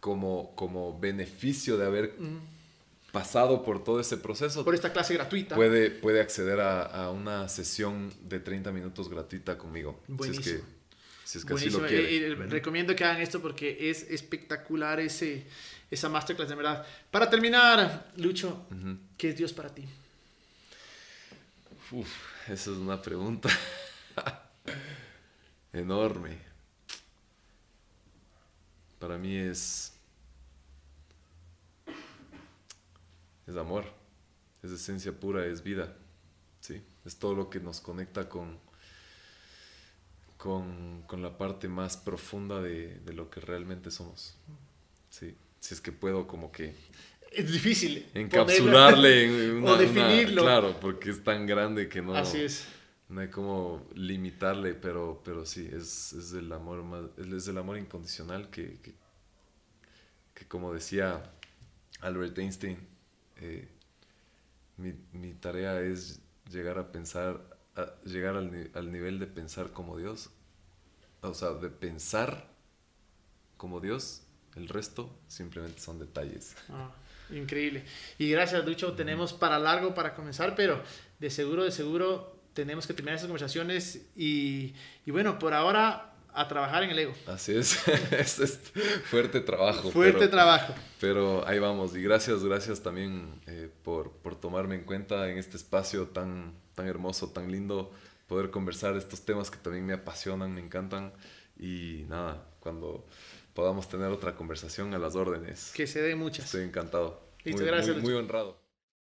Speaker 2: como, como beneficio de haber pasado por todo ese proceso.
Speaker 1: Por esta clase gratuita.
Speaker 2: Puede, puede acceder a, a una sesión de 30 minutos gratuita conmigo.
Speaker 1: Buenísimo
Speaker 2: si es que así lo quiere.
Speaker 1: Recomiendo que hagan esto porque es espectacular ese, esa masterclass, de verdad. Para terminar, Lucho, ¿qué es Dios para ti?
Speaker 2: Uf, esa es una pregunta enorme. Para mí es... Es amor, es esencia pura, es vida. ¿sí? Es todo lo que nos conecta con, con, con la parte más profunda de, de, lo que realmente somos. Sí, si es que puedo como que...
Speaker 1: Es difícil.
Speaker 2: Encapsularle en
Speaker 1: una, o definirlo.
Speaker 2: claro, porque es tan grande que no...
Speaker 1: Así es.
Speaker 2: No hay como limitarle, pero, pero sí, es, es el amor más, es el amor incondicional que, que, que como decía Albert Einstein, eh, mi, mi tarea es llegar a pensar llegar al, al, nivel de pensar como Dios, o sea, de pensar como Dios, el resto simplemente son detalles.
Speaker 1: Ah, increíble. Y gracias, Ducho, tenemos para largo para comenzar, pero de seguro, de seguro tenemos que terminar esas conversaciones y, y bueno, por ahora a trabajar en el ego.
Speaker 2: Así es, es, fuerte trabajo.
Speaker 1: Fuerte trabajo.
Speaker 2: Pero ahí vamos, y gracias, gracias también eh, por, por, tomarme en cuenta en este espacio tan, tan hermoso, tan lindo, poder conversar estos temas que también me apasionan, me encantan, y nada, cuando podamos tener otra conversación a las órdenes.
Speaker 1: Que se dé muchas.
Speaker 2: Estoy encantado.
Speaker 1: Listo, gracias.
Speaker 2: muy honrado.